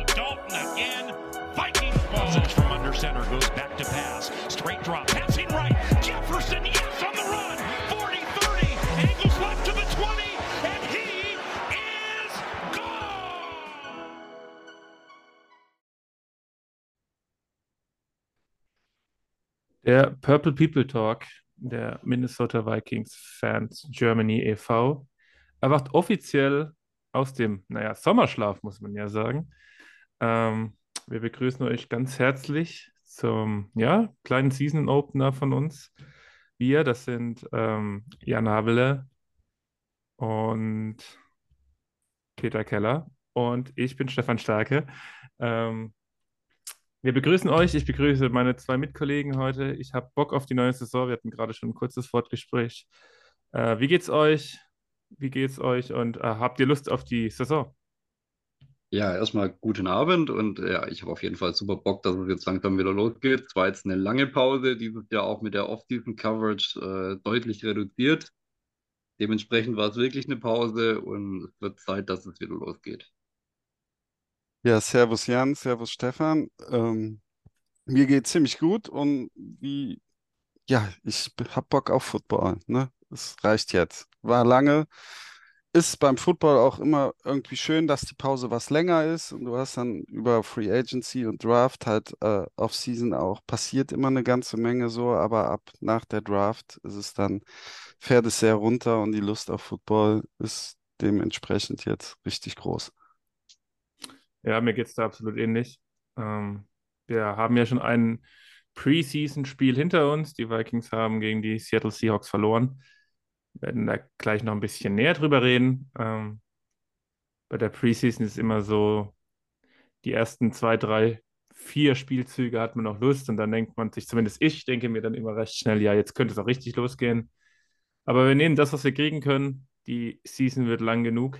Dalton again. Vikings ball. from under center goes back to pass. Straight drop. Passing right. Jefferson, yes, on the run. 40-30. Angles left to the 20. And he is gone. Der Purple People Talk der Minnesota Vikings Fans Germany e.V. erwacht offiziell aus dem, naja, Sommerschlaf, muss man ja sagen. Ähm, wir begrüßen euch ganz herzlich zum, ja, kleinen Season Opener von uns. Wir, das sind ähm, Jan Habele und Peter Keller und ich bin Stefan Starke. Ähm, wir begrüßen euch. Ich begrüße meine zwei Mitkollegen heute. Ich habe Bock auf die neue Saison. Wir hatten gerade schon ein kurzes Wortgespräch. Äh, wie geht's euch? Wie geht's euch? Und äh, habt ihr Lust auf die Saison? Ja, erstmal guten Abend und ja, ich habe auf jeden Fall super Bock, dass es jetzt langsam wieder losgeht. Es war jetzt eine lange Pause, dieses Jahr auch mit der Off-Season-Coverage äh, deutlich reduziert. Dementsprechend war es wirklich eine Pause und es wird Zeit, dass es wieder losgeht. Ja, Servus Jan, Servus Stefan. Ähm, mir geht ziemlich gut und wie, ja, ich hab Bock auf Football, ne? Es reicht jetzt. War lange. Ist beim Football auch immer irgendwie schön, dass die Pause was länger ist und du hast dann über Free Agency und Draft halt äh, Off-Season auch passiert immer eine ganze Menge so, aber ab nach der Draft ist es dann, fährt es sehr runter und die Lust auf Football ist dementsprechend jetzt richtig groß. Ja, mir geht es da absolut ähnlich. Ähm, wir haben ja schon ein Preseason-Spiel hinter uns. Die Vikings haben gegen die Seattle Seahawks verloren. Werden da gleich noch ein bisschen näher drüber reden. Ähm, bei der Preseason ist immer so, die ersten zwei, drei, vier Spielzüge hat man noch Lust und dann denkt man sich, zumindest ich denke mir dann immer recht schnell, ja, jetzt könnte es auch richtig losgehen. Aber wir nehmen das, was wir kriegen können. Die Season wird lang genug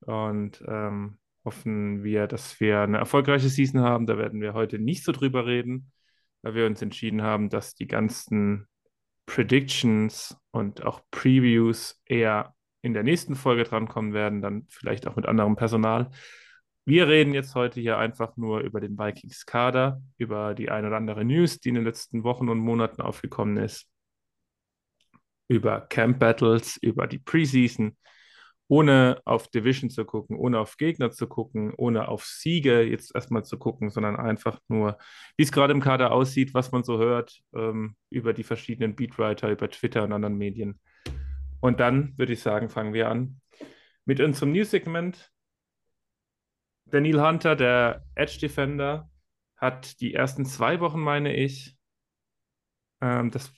und ähm, hoffen wir, dass wir eine erfolgreiche Season haben. Da werden wir heute nicht so drüber reden, weil wir uns entschieden haben, dass die ganzen Predictions und auch Previews eher in der nächsten Folge drankommen werden, dann vielleicht auch mit anderem Personal. Wir reden jetzt heute hier einfach nur über den Vikings Kader, über die ein oder andere News, die in den letzten Wochen und Monaten aufgekommen ist, über Camp Battles, über die Preseason ohne auf Division zu gucken, ohne auf Gegner zu gucken, ohne auf Siege jetzt erstmal zu gucken, sondern einfach nur, wie es gerade im Kader aussieht, was man so hört ähm, über die verschiedenen Beatwriter, über Twitter und anderen Medien. Und dann würde ich sagen, fangen wir an mit unserem News-Segment. Daniel Hunter, der Edge Defender, hat die ersten zwei Wochen, meine ich, ähm, das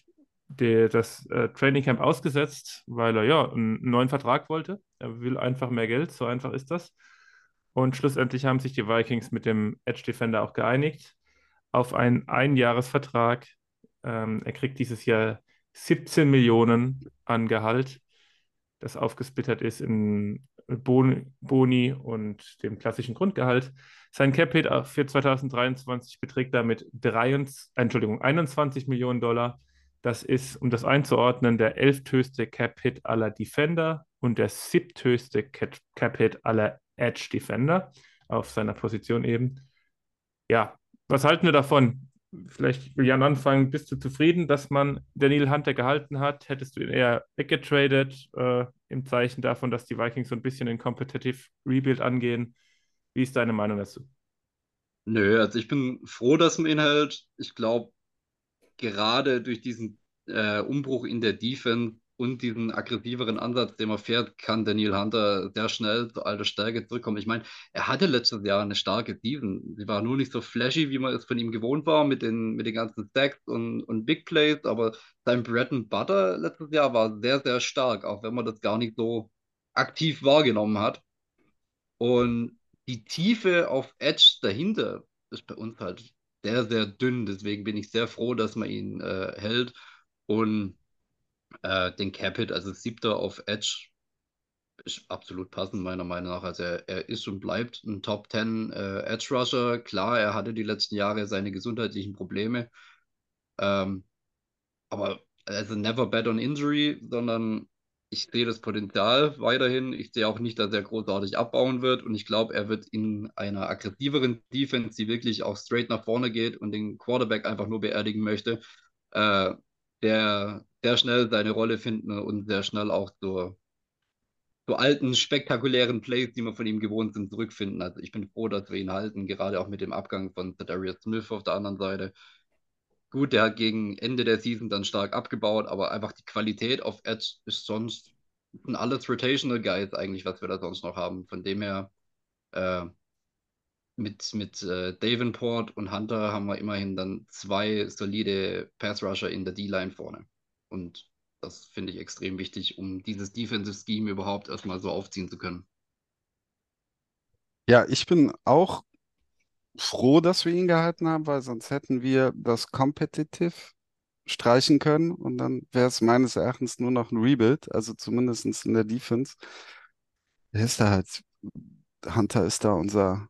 der, das äh, Training Camp ausgesetzt, weil er ja einen neuen Vertrag wollte. Er will einfach mehr Geld, so einfach ist das. Und schlussendlich haben sich die Vikings mit dem Edge Defender auch geeinigt auf einen Einjahresvertrag. Ähm, er kriegt dieses Jahr 17 Millionen an Gehalt, das aufgesplittert ist in Boni, Boni und dem klassischen Grundgehalt. Sein Cap-Hit für 2023 beträgt damit 23, Entschuldigung, 21 Millionen Dollar das ist, um das einzuordnen, der elfthöchste Cap-Hit aller Defender und der siebthöchste Cap-Hit aller Edge-Defender auf seiner Position eben. Ja, was halten wir davon? Vielleicht will Jan anfangen. Bist du zufrieden, dass man Daniel Hunter gehalten hat? Hättest du ihn eher weggetradet äh, im Zeichen davon, dass die Vikings so ein bisschen in Competitive Rebuild angehen? Wie ist deine Meinung dazu? Nö, also ich bin froh, dass man ihn hält. Ich glaube, gerade durch diesen äh, Umbruch in der Defense und diesen aggressiveren Ansatz, den man fährt, kann Daniel Hunter sehr schnell zu alter Stärke zurückkommen. Ich meine, er hatte letztes Jahr eine starke Season. Sie war nur nicht so flashy, wie man es von ihm gewohnt war, mit den, mit den ganzen Stacks und, und Big Plays, aber sein Bread and Butter letztes Jahr war sehr, sehr stark, auch wenn man das gar nicht so aktiv wahrgenommen hat. Und die Tiefe auf Edge dahinter ist bei uns halt sehr, sehr dünn. Deswegen bin ich sehr froh, dass man ihn äh, hält. Und äh, den Capit, also siebter auf Edge, ist absolut passend, meiner Meinung nach. Also er, er ist und bleibt ein Top 10 äh, Edge Rusher. Klar, er hatte die letzten Jahre seine gesundheitlichen Probleme. Ähm, aber also never bet on injury, sondern ich sehe das Potenzial weiterhin. Ich sehe auch nicht, dass er großartig abbauen wird. Und ich glaube, er wird in einer aggressiveren Defense, die wirklich auch straight nach vorne geht und den Quarterback einfach nur beerdigen möchte, äh, der sehr schnell seine Rolle finden und sehr schnell auch zur so alten, spektakulären Plays, die wir von ihm gewohnt sind, zurückfinden. Also ich bin froh, dass wir ihn halten, gerade auch mit dem Abgang von Darius Smith auf der anderen Seite. Gut, der hat gegen Ende der Season dann stark abgebaut, aber einfach die Qualität auf Edge ist sonst sind alles Rotational Guys eigentlich, was wir da sonst noch haben. Von dem her äh, mit, mit äh, Davenport und Hunter haben wir immerhin dann zwei solide Pass Rusher in der D-Line vorne. Und das finde ich extrem wichtig, um dieses Defensive Scheme überhaupt erstmal so aufziehen zu können. Ja, ich bin auch froh, dass wir ihn gehalten haben, weil sonst hätten wir das Competitive streichen können und dann wäre es meines Erachtens nur noch ein Rebuild, also zumindest in der Defense. Da halt, Hunter ist da unser,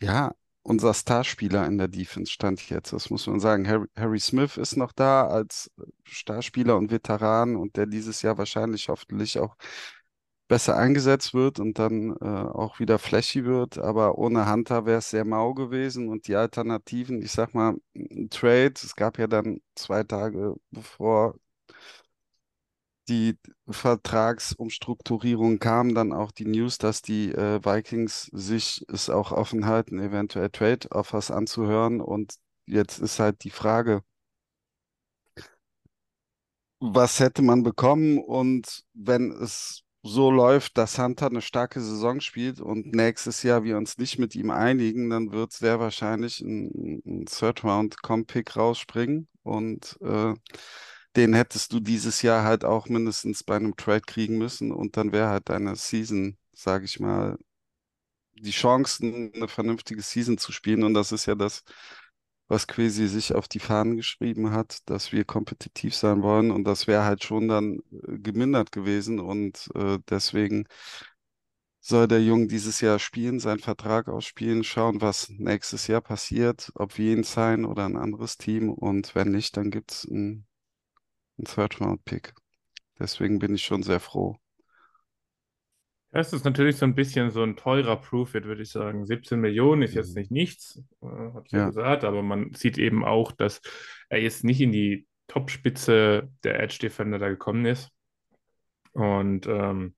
ja, unser Starspieler in der Defense stand jetzt. Das muss man sagen. Harry, Harry Smith ist noch da als Starspieler und Veteran und der dieses Jahr wahrscheinlich hoffentlich auch besser eingesetzt wird und dann äh, auch wieder flashy wird. Aber ohne Hunter wäre es sehr mau gewesen und die Alternativen, ich sag mal, ein Trade, es gab ja dann zwei Tage bevor die Vertragsumstrukturierung kam, dann auch die News, dass die äh, Vikings sich es auch offen halten, eventuell Trade-Offers anzuhören. Und jetzt ist halt die Frage, was hätte man bekommen? Und wenn es so läuft, dass Hunter eine starke Saison spielt und nächstes Jahr wir uns nicht mit ihm einigen, dann wird sehr wahrscheinlich ein, ein Third-Round-Comp-Pick rausspringen. Und äh, den hättest du dieses Jahr halt auch mindestens bei einem Trade kriegen müssen und dann wäre halt deine Season, sage ich mal, die Chancen, eine vernünftige Season zu spielen. Und das ist ja das, was Quasi sich auf die Fahnen geschrieben hat, dass wir kompetitiv sein wollen. Und das wäre halt schon dann äh, gemindert gewesen. Und äh, deswegen soll der Junge dieses Jahr spielen, seinen Vertrag ausspielen, schauen, was nächstes Jahr passiert, ob wir ihn sein oder ein anderes Team. Und wenn nicht, dann gibt es ein ein Third-Round-Pick. Deswegen bin ich schon sehr froh. Es ist natürlich so ein bisschen so ein teurer Profit, würde ich sagen. 17 Millionen ist jetzt mhm. nicht nichts, äh, habe ich ja. ja gesagt, aber man sieht eben auch, dass er jetzt nicht in die Topspitze der Edge Defender da gekommen ist. Und ähm,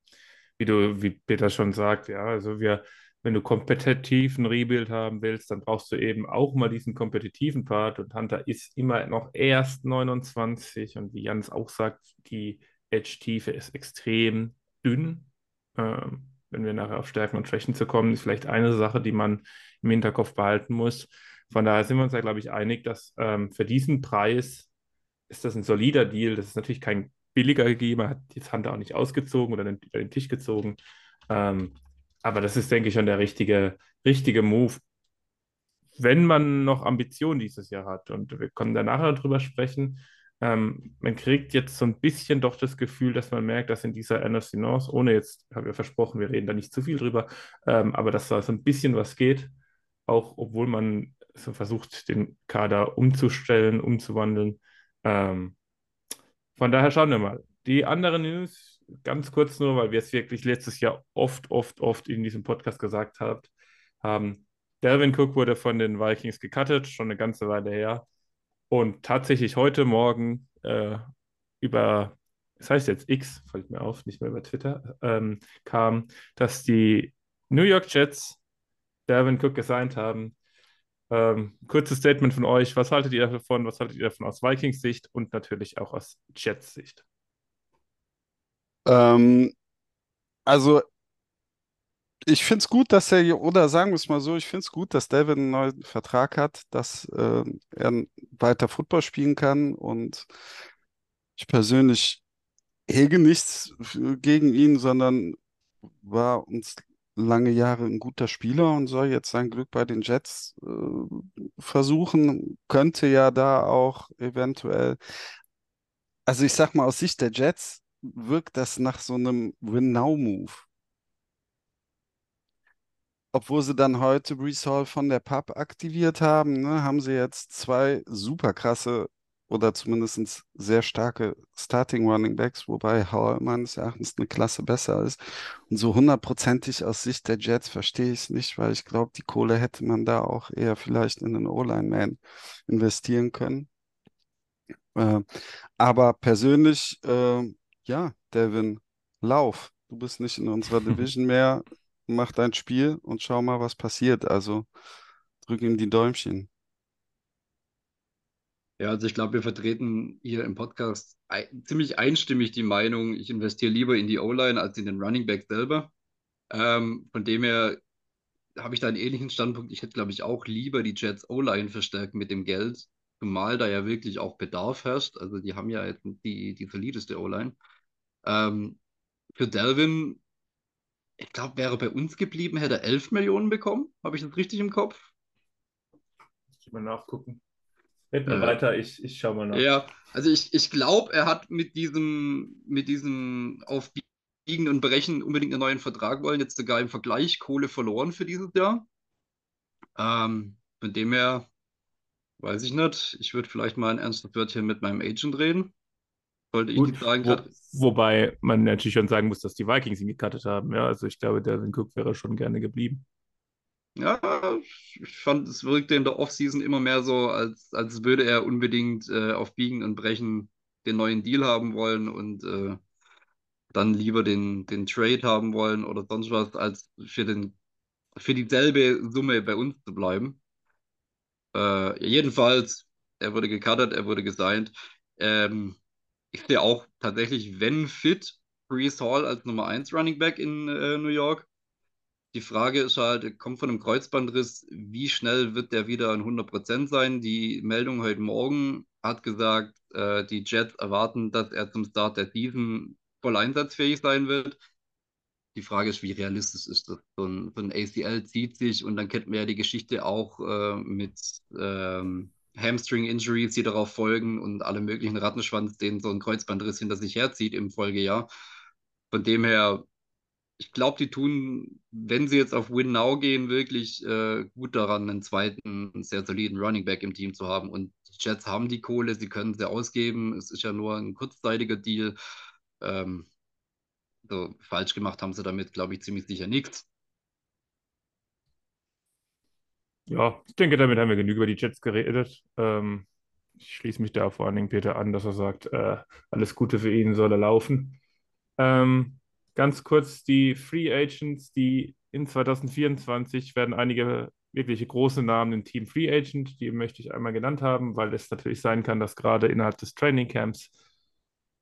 wie du, wie Peter schon sagt, ja, also wir wenn du kompetitiven Rebuild haben willst, dann brauchst du eben auch mal diesen kompetitiven Part. Und Hunter ist immer noch erst 29. Und wie Jans auch sagt, die Edge-Tiefe ist extrem dünn. Ähm, wenn wir nachher auf Stärken und Schwächen zu kommen, ist vielleicht eine Sache, die man im Hinterkopf behalten muss. Von daher sind wir uns ja, glaube ich, einig, dass ähm, für diesen Preis ist das ein solider Deal. Das ist natürlich kein billiger gegeben. Hat jetzt Hunter auch nicht ausgezogen oder den, den Tisch gezogen. Ähm, aber das ist, denke ich, schon der richtige, richtige Move, wenn man noch Ambitionen dieses Jahr hat. Und wir können da nachher drüber sprechen. Ähm, man kriegt jetzt so ein bisschen doch das Gefühl, dass man merkt, dass in dieser NFC North, ohne jetzt, haben wir versprochen, wir reden da nicht zu viel drüber, ähm, aber dass da so ein bisschen was geht, auch obwohl man so versucht, den Kader umzustellen, umzuwandeln. Ähm, von daher schauen wir mal. Die anderen News, ganz kurz nur, weil wir es wirklich letztes Jahr oft, oft, oft in diesem Podcast gesagt habt, haben. Delvin Cook wurde von den Vikings gecuttet, schon eine ganze Weile her. Und tatsächlich heute Morgen äh, über, das heißt jetzt X, fällt mir auf, nicht mehr über Twitter, ähm, kam, dass die New York Jets Delvin Cook gesigned haben. Ähm, kurzes Statement von euch. Was haltet ihr davon? Was haltet ihr davon aus Vikings Sicht und natürlich auch aus Jets Sicht? Ähm, also, ich finde es gut, dass er, oder sagen wir es mal so, ich finde es gut, dass David einen neuen Vertrag hat, dass äh, er weiter Football spielen kann und ich persönlich hege nichts gegen ihn, sondern war uns lange Jahre ein guter Spieler und soll jetzt sein Glück bei den Jets äh, versuchen. Könnte ja da auch eventuell, also ich sag mal, aus Sicht der Jets wirkt das nach so einem Win-Now-Move. Obwohl sie dann heute Brees Hall von der PUB aktiviert haben, ne, haben sie jetzt zwei super krasse oder zumindest sehr starke Starting Running Backs, wobei Hall meines Erachtens eine Klasse besser ist. Und so hundertprozentig aus Sicht der Jets verstehe ich es nicht, weil ich glaube, die Kohle hätte man da auch eher vielleicht in den O-Line-Man investieren können. Äh, aber persönlich, äh, ja, Devin, lauf. Du bist nicht in unserer Division mehr. Mach dein Spiel und schau mal, was passiert. Also drück ihm die Däumchen. Ja, also ich glaube, wir vertreten hier im Podcast ein, ziemlich einstimmig die Meinung, ich investiere lieber in die O-Line als in den Running Back selber. Ähm, von dem her habe ich da einen ähnlichen Standpunkt. Ich hätte, glaube ich, auch lieber die Jets O-Line verstärken mit dem Geld, zumal da ja wirklich auch Bedarf herrscht. Also die haben ja jetzt die, die solideste O-Line. Ähm, für Delvin ich glaube, wäre bei uns geblieben, hätte er 11 Millionen bekommen. Habe ich das richtig im Kopf? Ich mal nachgucken. Red mal äh, weiter, ich, ich schaue mal nach. Ja, also ich, ich glaube, er hat mit diesem, mit diesem auf Biegen und Brechen unbedingt einen neuen Vertrag wollen, jetzt sogar im Vergleich Kohle verloren für dieses Jahr. Ähm, von dem her, weiß ich nicht, ich würde vielleicht mal ein ernstes Wörtchen mit meinem Agent reden. Sollte ich sagen, wo, wobei man natürlich schon sagen muss, dass die Vikings ihn gecuttet haben. Ja, also ich glaube, Devin Cook wäre schon gerne geblieben. Ja, ich fand, es wirkte in der Offseason immer mehr so, als, als würde er unbedingt äh, auf Biegen und Brechen den neuen Deal haben wollen und äh, dann lieber den, den Trade haben wollen oder sonst was, als für, den, für dieselbe Summe bei uns zu bleiben. Äh, jedenfalls, er wurde gecuttet, er wurde gesigned. Ähm, ich sehe auch tatsächlich, wenn fit, Brees Hall als Nummer 1 Running Back in äh, New York. Die Frage ist halt, er kommt von einem Kreuzbandriss, wie schnell wird der wieder an 100% sein? Die Meldung heute Morgen hat gesagt, äh, die Jets erwarten, dass er zum Start der Season voll einsatzfähig sein wird. Die Frage ist, wie realistisch ist das? So ein, so ein ACL zieht sich und dann kennt man ja die Geschichte auch äh, mit ähm, Hamstring-Injuries, die darauf folgen und alle möglichen Rattenschwanz, den so ein Kreuzbandriss hinter sich herzieht im Folgejahr. Von dem her, ich glaube, die tun, wenn sie jetzt auf Win Now gehen, wirklich äh, gut daran, einen zweiten, sehr soliden Running Back im Team zu haben. Und die Jets haben die Kohle, sie können sie ausgeben. Es ist ja nur ein kurzzeitiger Deal. Ähm, so falsch gemacht haben sie damit, glaube ich, ziemlich sicher nichts. Ja, ich denke, damit haben wir genug über die Jets geredet. Ähm, ich schließe mich da vor allen Dingen Peter an, dass er sagt, äh, alles Gute für ihn soll er laufen. Ähm, ganz kurz, die Free Agents, die in 2024 werden einige wirkliche große Namen im Team Free Agent, die möchte ich einmal genannt haben, weil es natürlich sein kann, dass gerade innerhalb des Training Camps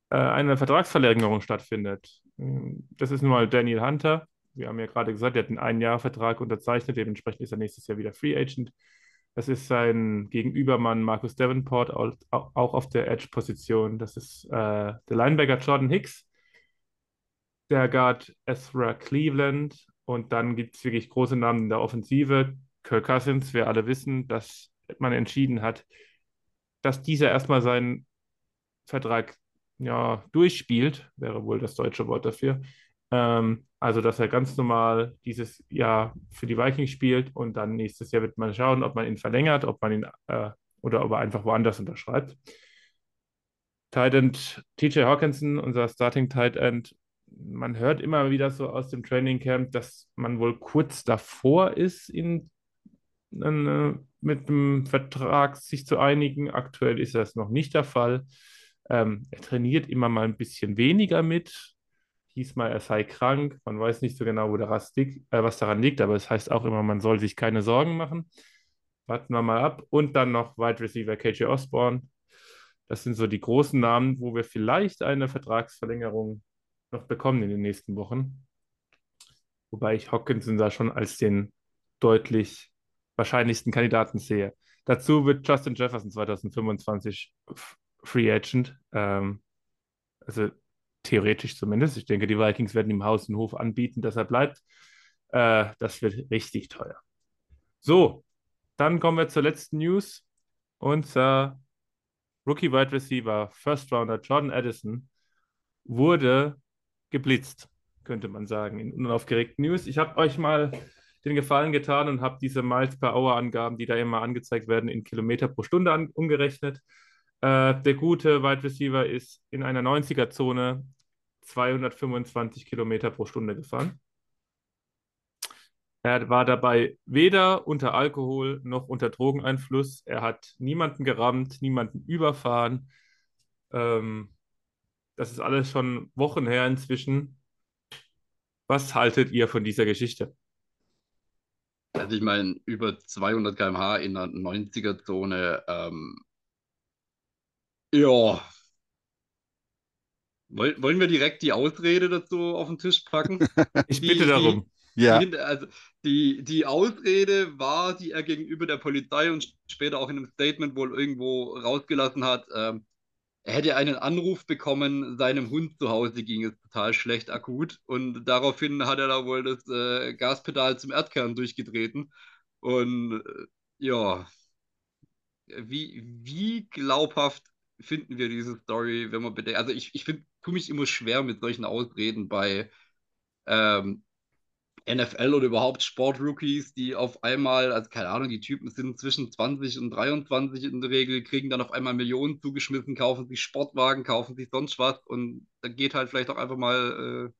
äh, eine Vertragsverlängerung stattfindet. Das ist nun mal Daniel Hunter, wir haben ja gerade gesagt, er hat einen Ein-Jahr-Vertrag unterzeichnet, dementsprechend ist er nächstes Jahr wieder Free Agent. Das ist sein Gegenübermann Marcus Davenport, auch auf der Edge-Position. Das ist äh, der Linebacker Jordan Hicks, der Guard Ezra Cleveland und dann gibt es wirklich große Namen in der Offensive. Kirk Cousins, wir alle wissen, dass man entschieden hat, dass dieser erstmal seinen Vertrag ja, durchspielt, wäre wohl das deutsche Wort dafür. Ähm, also, dass er ganz normal dieses Jahr für die Vikings spielt und dann nächstes Jahr wird man schauen, ob man ihn verlängert, ob man ihn äh, oder ob er einfach woanders unterschreibt. Tight End TJ Hawkinson, unser Starting Tight End, man hört immer wieder so aus dem Training Camp, dass man wohl kurz davor ist, in, äh, mit dem Vertrag sich zu einigen. Aktuell ist das noch nicht der Fall. Ähm, er trainiert immer mal ein bisschen weniger mit hieß mal, er sei krank. Man weiß nicht so genau, wo der liegt, äh, was daran liegt, aber es heißt auch immer, man soll sich keine Sorgen machen. Warten wir mal ab. Und dann noch Wide Receiver KJ Osborne. Das sind so die großen Namen, wo wir vielleicht eine Vertragsverlängerung noch bekommen in den nächsten Wochen. Wobei ich Hawkinson da schon als den deutlich wahrscheinlichsten Kandidaten sehe. Dazu wird Justin Jefferson 2025 Free Agent. Ähm, also theoretisch zumindest. Ich denke, die Vikings werden ihm Haus und Hof anbieten, dass er bleibt. Äh, das wird richtig teuer. So, dann kommen wir zur letzten News. Unser Rookie Wide Receiver, First Rounder Jordan Addison, wurde geblitzt, könnte man sagen, in unaufgeregten News. Ich habe euch mal den Gefallen getan und habe diese Miles per Hour Angaben, die da immer angezeigt werden, in Kilometer pro Stunde umgerechnet. Äh, der gute Wide Receiver ist in einer 90er-Zone 225 Kilometer pro Stunde gefahren. Er war dabei weder unter Alkohol noch unter Drogeneinfluss. Er hat niemanden gerammt, niemanden überfahren. Ähm, das ist alles schon Wochen her inzwischen. Was haltet ihr von dieser Geschichte? Also ich meine, über 200 km/h in der 90er-Zone, ähm, ja. Woll, wollen wir direkt die Ausrede dazu auf den Tisch packen? Ich bitte die- darum. Ja, Die, also die, die Ausrede war, die er gegenüber der Polizei und später auch in einem Statement wohl irgendwo rausgelassen hat, ähm, er hätte einen Anruf bekommen, seinem Hund zu Hause ging es total schlecht akut und daraufhin hat er da wohl das äh, Gaspedal zum Erdkern durchgetreten und äh, ja, wie, wie glaubhaft finden wir diese Story, wenn man bedenkt, also ich, ich finde, tue mich immer schwer mit solchen Ausreden bei ähm, NFL oder überhaupt Sportrookies, die auf einmal, also keine Ahnung, die Typen sind zwischen 20 und 23 in der Regel, kriegen dann auf einmal Millionen zugeschmissen, kaufen sich Sportwagen, kaufen sich sonst was und da geht halt vielleicht auch einfach mal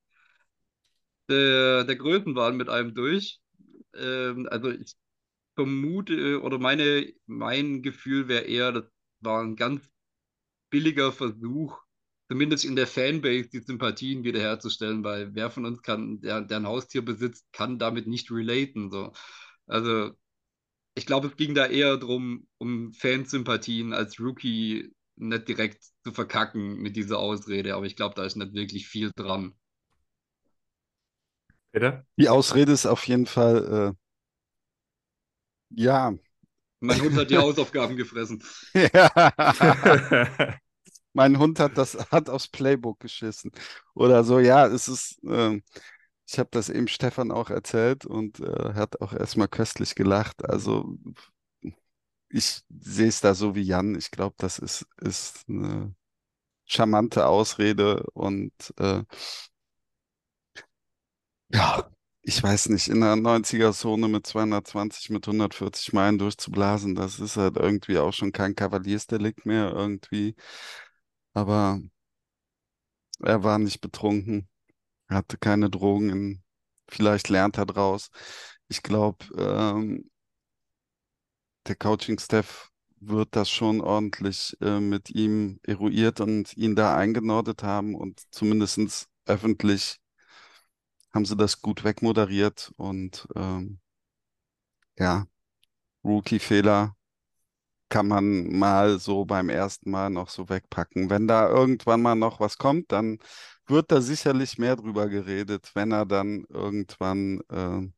äh, der, der Größenwahn mit einem durch. Ähm, also ich vermute oder meine, mein Gefühl wäre eher, das war ein ganz billiger Versuch, zumindest in der Fanbase die Sympathien wiederherzustellen, weil wer von uns kann, der, der ein Haustier besitzt, kann damit nicht relaten. So. Also ich glaube, es ging da eher darum, um Fansympathien als Rookie nicht direkt zu verkacken mit dieser Ausrede, aber ich glaube, da ist nicht wirklich viel dran. Peter? die Ausrede ist auf jeden Fall, äh, ja, Mein Hund hat die Hausaufgaben gefressen. ja. Mein Hund hat das, hat aufs Playbook geschissen. Oder so, ja, es ist, ähm, ich habe das eben Stefan auch erzählt und äh, hat auch erstmal köstlich gelacht. Also ich sehe es da so wie Jan. Ich glaube, das ist, ist eine charmante Ausrede und äh, ja, ich weiß nicht, in einer 90er-Zone mit 220, mit 140 Meilen durchzublasen, das ist halt irgendwie auch schon kein Kavaliersdelikt mehr irgendwie. Aber er war nicht betrunken, er hatte keine Drogen, in, vielleicht lernt er draus. Ich glaube, ähm, der Coaching-Staff wird das schon ordentlich äh, mit ihm eruiert und ihn da eingenordet haben und zumindest öffentlich haben sie das gut wegmoderiert und ähm, ja, Rookie-Fehler kann man mal so beim ersten Mal noch so wegpacken. Wenn da irgendwann mal noch was kommt, dann wird da sicherlich mehr drüber geredet, wenn er dann irgendwann äh,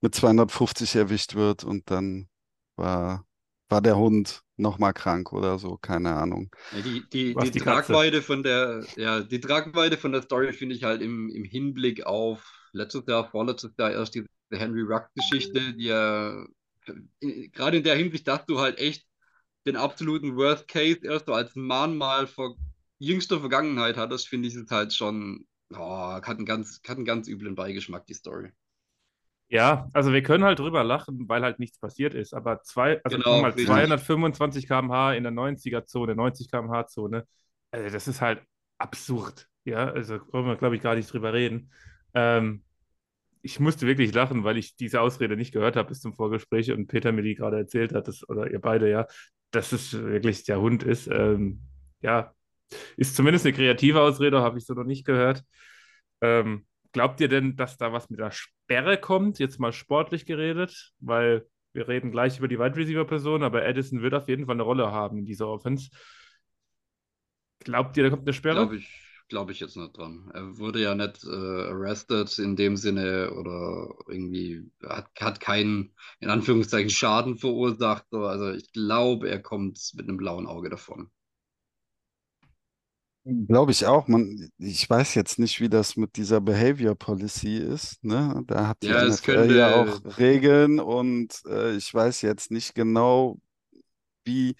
mit 250 erwischt wird und dann war, war der Hund nochmal krank oder so, keine Ahnung. Ja, die, die, die die. Tragweite von der, ja, die Tragweite von der Story finde ich halt im, im Hinblick auf letztes Jahr, vorletztes Jahr erst diese Henry Ruggs-Geschichte, die ja gerade in der Hinsicht, dass du halt echt den absoluten Worst Case erst so als Mahnmal vor jüngster Vergangenheit hattest, finde ich es halt schon, oh, hat einen ganz, hat einen ganz üblen Beigeschmack, die Story. Ja, also wir können halt drüber lachen, weil halt nichts passiert ist. Aber zwei, also Genau, mal, richtig. 225 km/h in der 90er-Zone, 90 km/h Zone, also das ist halt absurd. Ja, also brauchen wir, glaube ich, gar nicht drüber reden. Ähm, ich musste wirklich lachen, weil ich diese Ausrede nicht gehört habe bis zum Vorgespräch und Peter mir die gerade erzählt hat, dass, oder ihr beide, ja, dass es wirklich der Hund ist. Ähm, ja, ist zumindest eine kreative Ausrede, habe ich so noch nicht gehört. Ähm, glaubt ihr denn, dass da was mit der Sperre kommt? Jetzt mal sportlich geredet, weil wir reden gleich über die Wide Receiver Person, aber Addison wird auf jeden Fall eine Rolle haben in dieser Offense. Glaubt ihr, da kommt eine Sperre? Glaube ich, glaube ich jetzt nicht dran. Er wurde ja nicht äh, arrested in dem Sinne oder irgendwie hat, hat keinen, in Anführungszeichen, Schaden verursacht. So. Also ich glaube, er kommt mit einem blauen Auge davon. Glaube ich auch. Man, ich weiß jetzt nicht, wie das mit dieser Behavior Policy ist. Ne? Da hat die Ja, NFL ja auch könnte, Regeln und äh, ich weiß jetzt nicht genau, wie,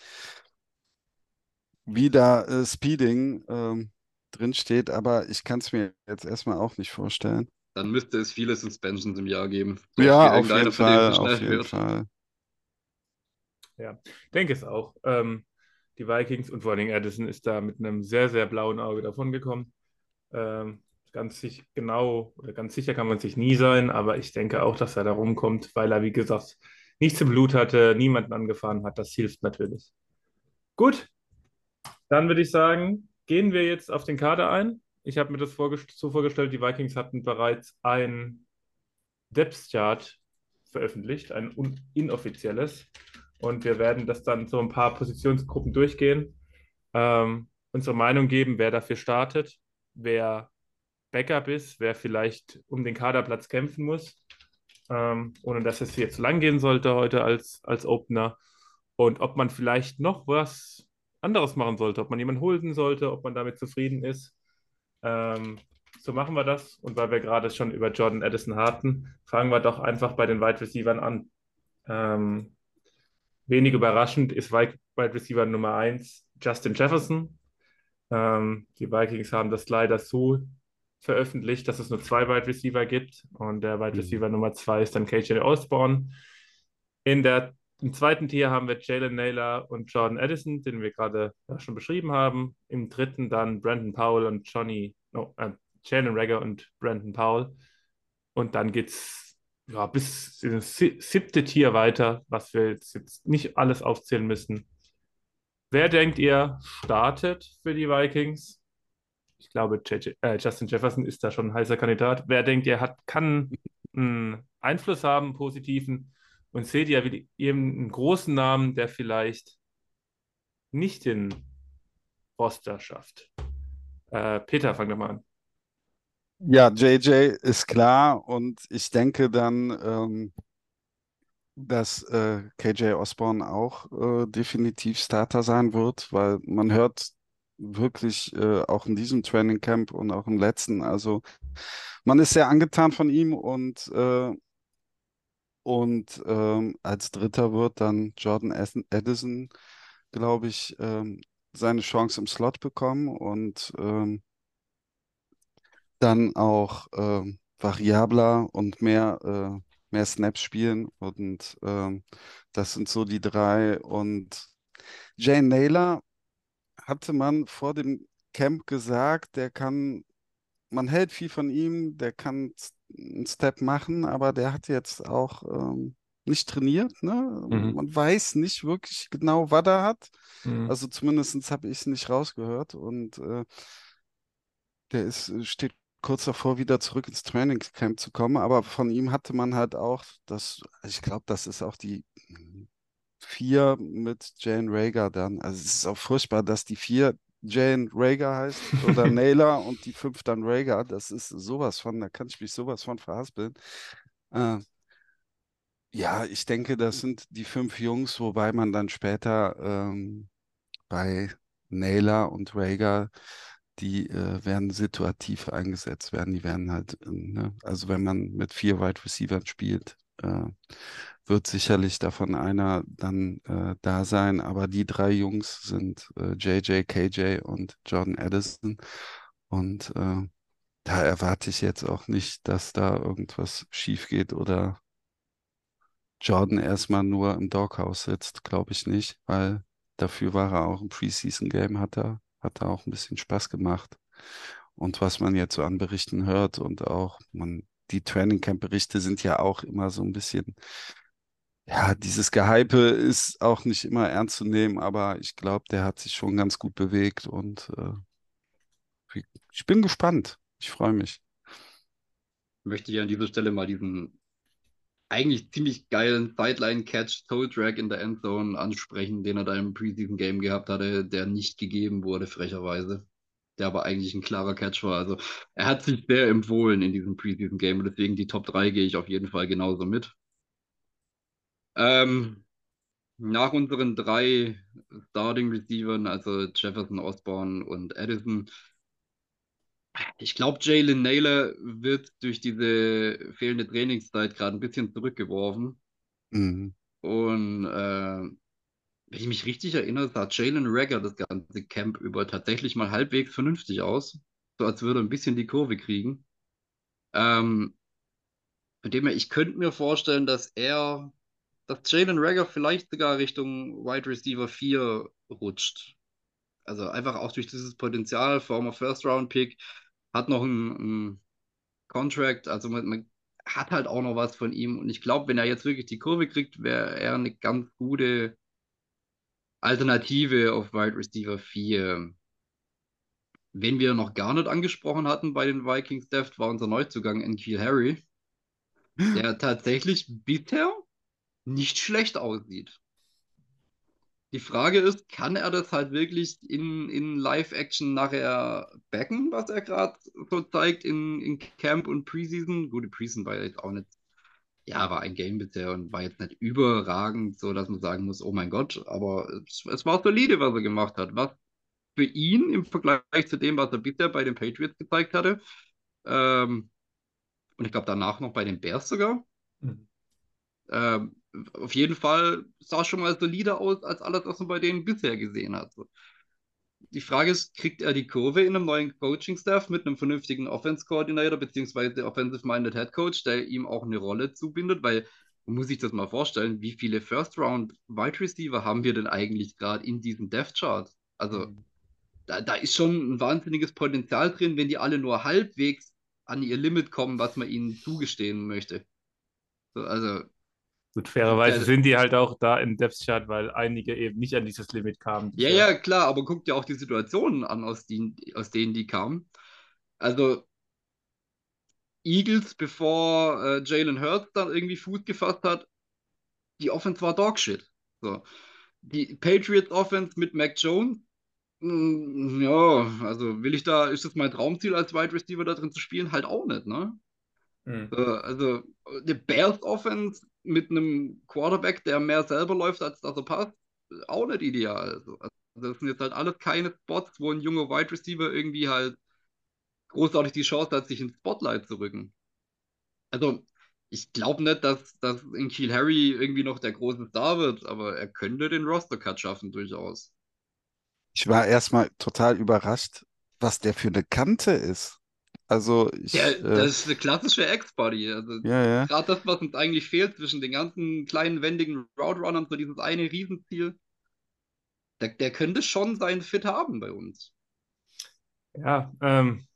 wie da äh, Speeding ähm, drin steht, aber ich kann es mir jetzt erstmal auch nicht vorstellen. dann müsste es viele Suspensions im Jahr geben. Vielleicht Ja, auf jeden von denen Fall, auf schnell jeden wird. Fall. Ja, denke es auch. Ähm, die Vikings und vor allen Dingen Addison ist da mit einem sehr, sehr blauen Auge davongekommen. Ähm, ganz sich genau oder ganz sicher kann man sich nie sein, aber ich denke auch, dass er da rumkommt, weil er, wie gesagt, nichts im Blut hatte, niemanden angefahren hat. Das hilft natürlich. Gut, dann würde ich sagen, gehen wir jetzt auf den Kader ein. Ich habe mir das vorgest so vorgestellt, die Vikings hatten bereits ein Depth Chart veröffentlicht, ein inoffizielles. Und wir werden das dann so ein paar Positionsgruppen durchgehen, ähm, unsere Meinung geben, wer dafür startet, wer Backup ist, wer vielleicht um den Kaderplatz kämpfen muss, ähm, ohne dass es hier zu lang gehen sollte heute als, als Opener. Und ob man vielleicht noch was anderes machen sollte, ob man jemanden holen sollte, ob man damit zufrieden ist. Ähm, so machen wir das. Und weil wir gerade schon über Jordan Addison hatten, fangen wir doch einfach bei den Wide Receivers an. Ähm, wenig überraschend ist Wide Receiver Nummer 1 Justin Jefferson. Ähm, die Vikings haben das leider so veröffentlicht, dass es nur zwei Wide Receiver gibt. Und der Wide Mhm. Receiver Nummer 2 ist dann KJ Osborne. In der, Im zweiten Tier haben wir Jalen Naylor und Jordan Addison, den wir gerade schon beschrieben haben. Im dritten dann Brandon Powell und Johnny, no, äh, Jalen Rager und Brandon Powell. Und dann geht's ja, bis ins si- siebte Tier weiter, was wir jetzt, jetzt nicht alles aufzählen müssen. Wer denkt ihr startet für die Vikings? Ich glaube, JJ, äh, Justin Jefferson ist da schon ein heißer Kandidat. Wer denkt ihr, hat, kann einen Einfluss haben, positiven? Und seht ihr wie einen großen Namen, der vielleicht nicht den Roster schafft? Äh, Peter, fang doch mal an. Ja, JJ ist klar und ich denke dann, ähm, dass äh, KJ Osborne auch äh, definitiv Starter sein wird, weil man hört wirklich äh, auch in diesem Training Camp und auch im letzten, also man ist sehr angetan von ihm und, äh, und ähm, als Dritter wird dann Jordan Addison, glaube ich, ähm, seine Chance im Slot bekommen und ähm, dann auch ähm, variabler und mehr, äh, mehr Snaps spielen. Und ähm, das sind so die drei. Und Jay Naylor hatte man vor dem Camp gesagt, der kann, man hält viel von ihm, der kann einen Step machen, aber der hat jetzt auch ähm, nicht trainiert, ne? Mhm. Man weiß nicht wirklich genau, was er hat. Mhm. Also zumindest habe ich es nicht rausgehört. Und äh, der ist, steht kurz davor, wieder zurück ins Trainingscamp zu kommen. Aber von ihm hatte man halt auch das, ich glaube, das ist auch die vier mit Jane Rager dann. Also es ist auch furchtbar, dass die vier Jane Rager heißt oder Naylor und die fünf dann Rager. Das ist sowas von, da kann ich mich sowas von verhaspeln. Äh, ja, ich denke, das sind die fünf Jungs, wobei man dann später ähm, bei Naylor und Rager, die äh, werden situativ eingesetzt werden. Die werden halt, äh, ne? Also wenn man mit vier Wide Receivers spielt, äh, wird sicherlich davon einer dann äh, da sein. Aber die drei Jungs sind äh, JJ, KJ und Jordan Addison. Und äh, da erwarte ich jetzt auch nicht, dass da irgendwas schief geht oder Jordan erstmal nur im Doghouse sitzt, glaube ich nicht, weil dafür war er auch im Preseason-Game, hat er, hat er auch ein bisschen Spaß gemacht. Und was man jetzt so an Berichten hört und auch man, die Training Camp-Berichte sind ja auch immer so ein bisschen, ja, dieses Gehype ist auch nicht immer ernst zu nehmen, aber ich glaube, der hat sich schon ganz gut bewegt und äh, ich bin gespannt. Ich freue mich. Möchte ich an dieser Stelle mal diesen eigentlich ziemlich geilen Sideline-Catch, Toe Drag in der Endzone ansprechen, den er da im Preseason-Game gehabt hatte, der nicht gegeben wurde, frecherweise. Der aber eigentlich ein klarer Catch war. Also er hat sich sehr empfohlen in diesem Preseason-Game und deswegen die Top 3 gehe ich auf jeden Fall genauso mit. Ähm, nach unseren drei Starting Receivern, also Jefferson, Osborne und Addison, ich glaube, Jalen Naylor wird durch diese fehlende Trainingszeit gerade ein bisschen zurückgeworfen. Mhm. Und äh, wenn ich mich richtig erinnere, sah Jalen Rager das ganze Camp über tatsächlich mal halbwegs vernünftig aus. So als würde er ein bisschen die Kurve kriegen. Ähm, von dem her, ich könnte mir vorstellen, dass er, dass Jalen Rager vielleicht sogar Richtung Wide Receiver 4 rutscht. Also einfach auch durch dieses Potenzial, former First Round Pick, hat noch einen Contract, also man, man, hat halt auch noch was von ihm. Und ich glaube, wenn er jetzt wirklich die Kurve kriegt, wäre er eine ganz gute Alternative auf Wide Receiver 4. Wen wir noch gar nicht angesprochen hatten bei den Vikings Deft, war unser Neuzugang Enkeel Harry, der tatsächlich bisher nicht schlecht aussieht. Die Frage ist, kann er das halt wirklich in, in Live-Action nachher backen, was er gerade so zeigt in, in Camp und Preseason? Gute Preseason war ja jetzt auch nicht, ja, war ein Game bisher und war jetzt nicht überragend, so dass man sagen muss, oh mein Gott, aber es, es war solide, was er gemacht hat. Was für ihn im Vergleich zu dem, was er bisher bei den Patriots gezeigt hatte, ähm, und ich glaube danach noch bei den Bears sogar, mhm. ähm, auf jeden Fall sah schon mal solider aus als alles, was man bei denen bisher gesehen hat. Die Frage ist, kriegt er die Kurve in einem neuen Coaching-Staff mit einem vernünftigen Offense-Coordinator beziehungsweise Offensive-Minded Head Coach, der ihm auch eine Rolle zubindet? Weil man muss sich das mal vorstellen, wie viele First-Round-Wide Receiver haben wir denn eigentlich gerade in diesem Death-Chart? Also da, da ist schon ein wahnsinniges Potenzial drin, wenn die alle nur halbwegs an ihr Limit kommen, was man ihnen zugestehen möchte. So, also Gut, fairerweise sind die halt auch da im Depth Chart, weil einige eben nicht an dieses Limit kamen. Ja, ja, klar, aber guck dir auch die Situationen an, aus, die, aus denen die kamen. Also, Eagles, bevor äh, Jalen Hurts dann irgendwie Fuß gefasst hat, die Offense war Dogshit. So. Die Patriots Offense mit Mac Jones, mh, mm, ja, also will ich da, ist das mein Traumziel als Wide Receiver da drin zu spielen? Halt auch nicht, ne? Mhm. So, also, die Bears Offense mit einem Quarterback, der mehr selber läuft, als dass er passt, auch nicht ideal. Also, also das sind jetzt halt alles keine Spots, wo ein junger Wide Receiver irgendwie halt großartig die Chance hat, sich ins Spotlight zu rücken. Also, ich glaube nicht, dass, dass in Kiel Harry irgendwie noch der große Star wird, aber er könnte den Roster-Cut schaffen, durchaus. Ich war erstmal total überrascht, was der für eine Kante ist. Also ich, ja, äh, das ist eine klassische Ex-Body. Also ja, ja. gerade das, was uns eigentlich fehlt zwischen den ganzen kleinen, wendigen Route-Runnern, so dieses eine Riesenziel, der, der könnte schon seinen Fit haben bei uns. Ja, ähm,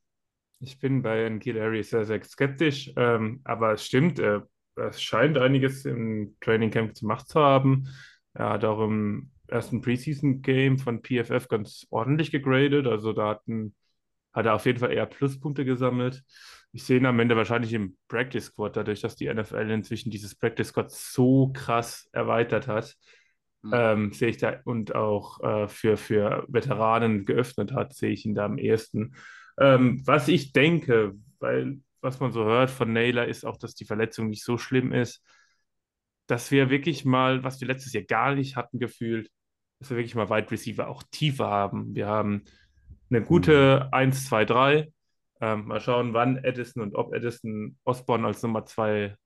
ich bin bei Kiel Harry sehr, sehr skeptisch, ähm, aber es stimmt, äh, es scheint einiges im Training Camp gemacht zu haben. Er hat auch im ersten Preseason-Game von PFF ganz ordentlich gegradet, also da hatten hat er auf jeden Fall eher Pluspunkte gesammelt. Ich sehe ihn am Ende wahrscheinlich im Practice Squad, dadurch, dass die NFL inzwischen dieses Practice Squad so krass erweitert hat. Mhm. Ähm, sehe ich da und auch äh, für, für Veteranen geöffnet hat, sehe ich ihn da am ehesten. Ähm, was ich denke, weil was man so hört von Naylor, ist auch, dass die Verletzung nicht so schlimm ist, dass wir wirklich mal, was wir letztes Jahr gar nicht hatten gefühlt, dass wir wirklich mal Wide Receiver auch tiefer haben. Wir haben eine gute 1, 2, 3. Ähm, mal schauen, wann Edison und ob Edison Osborne als Nummer 2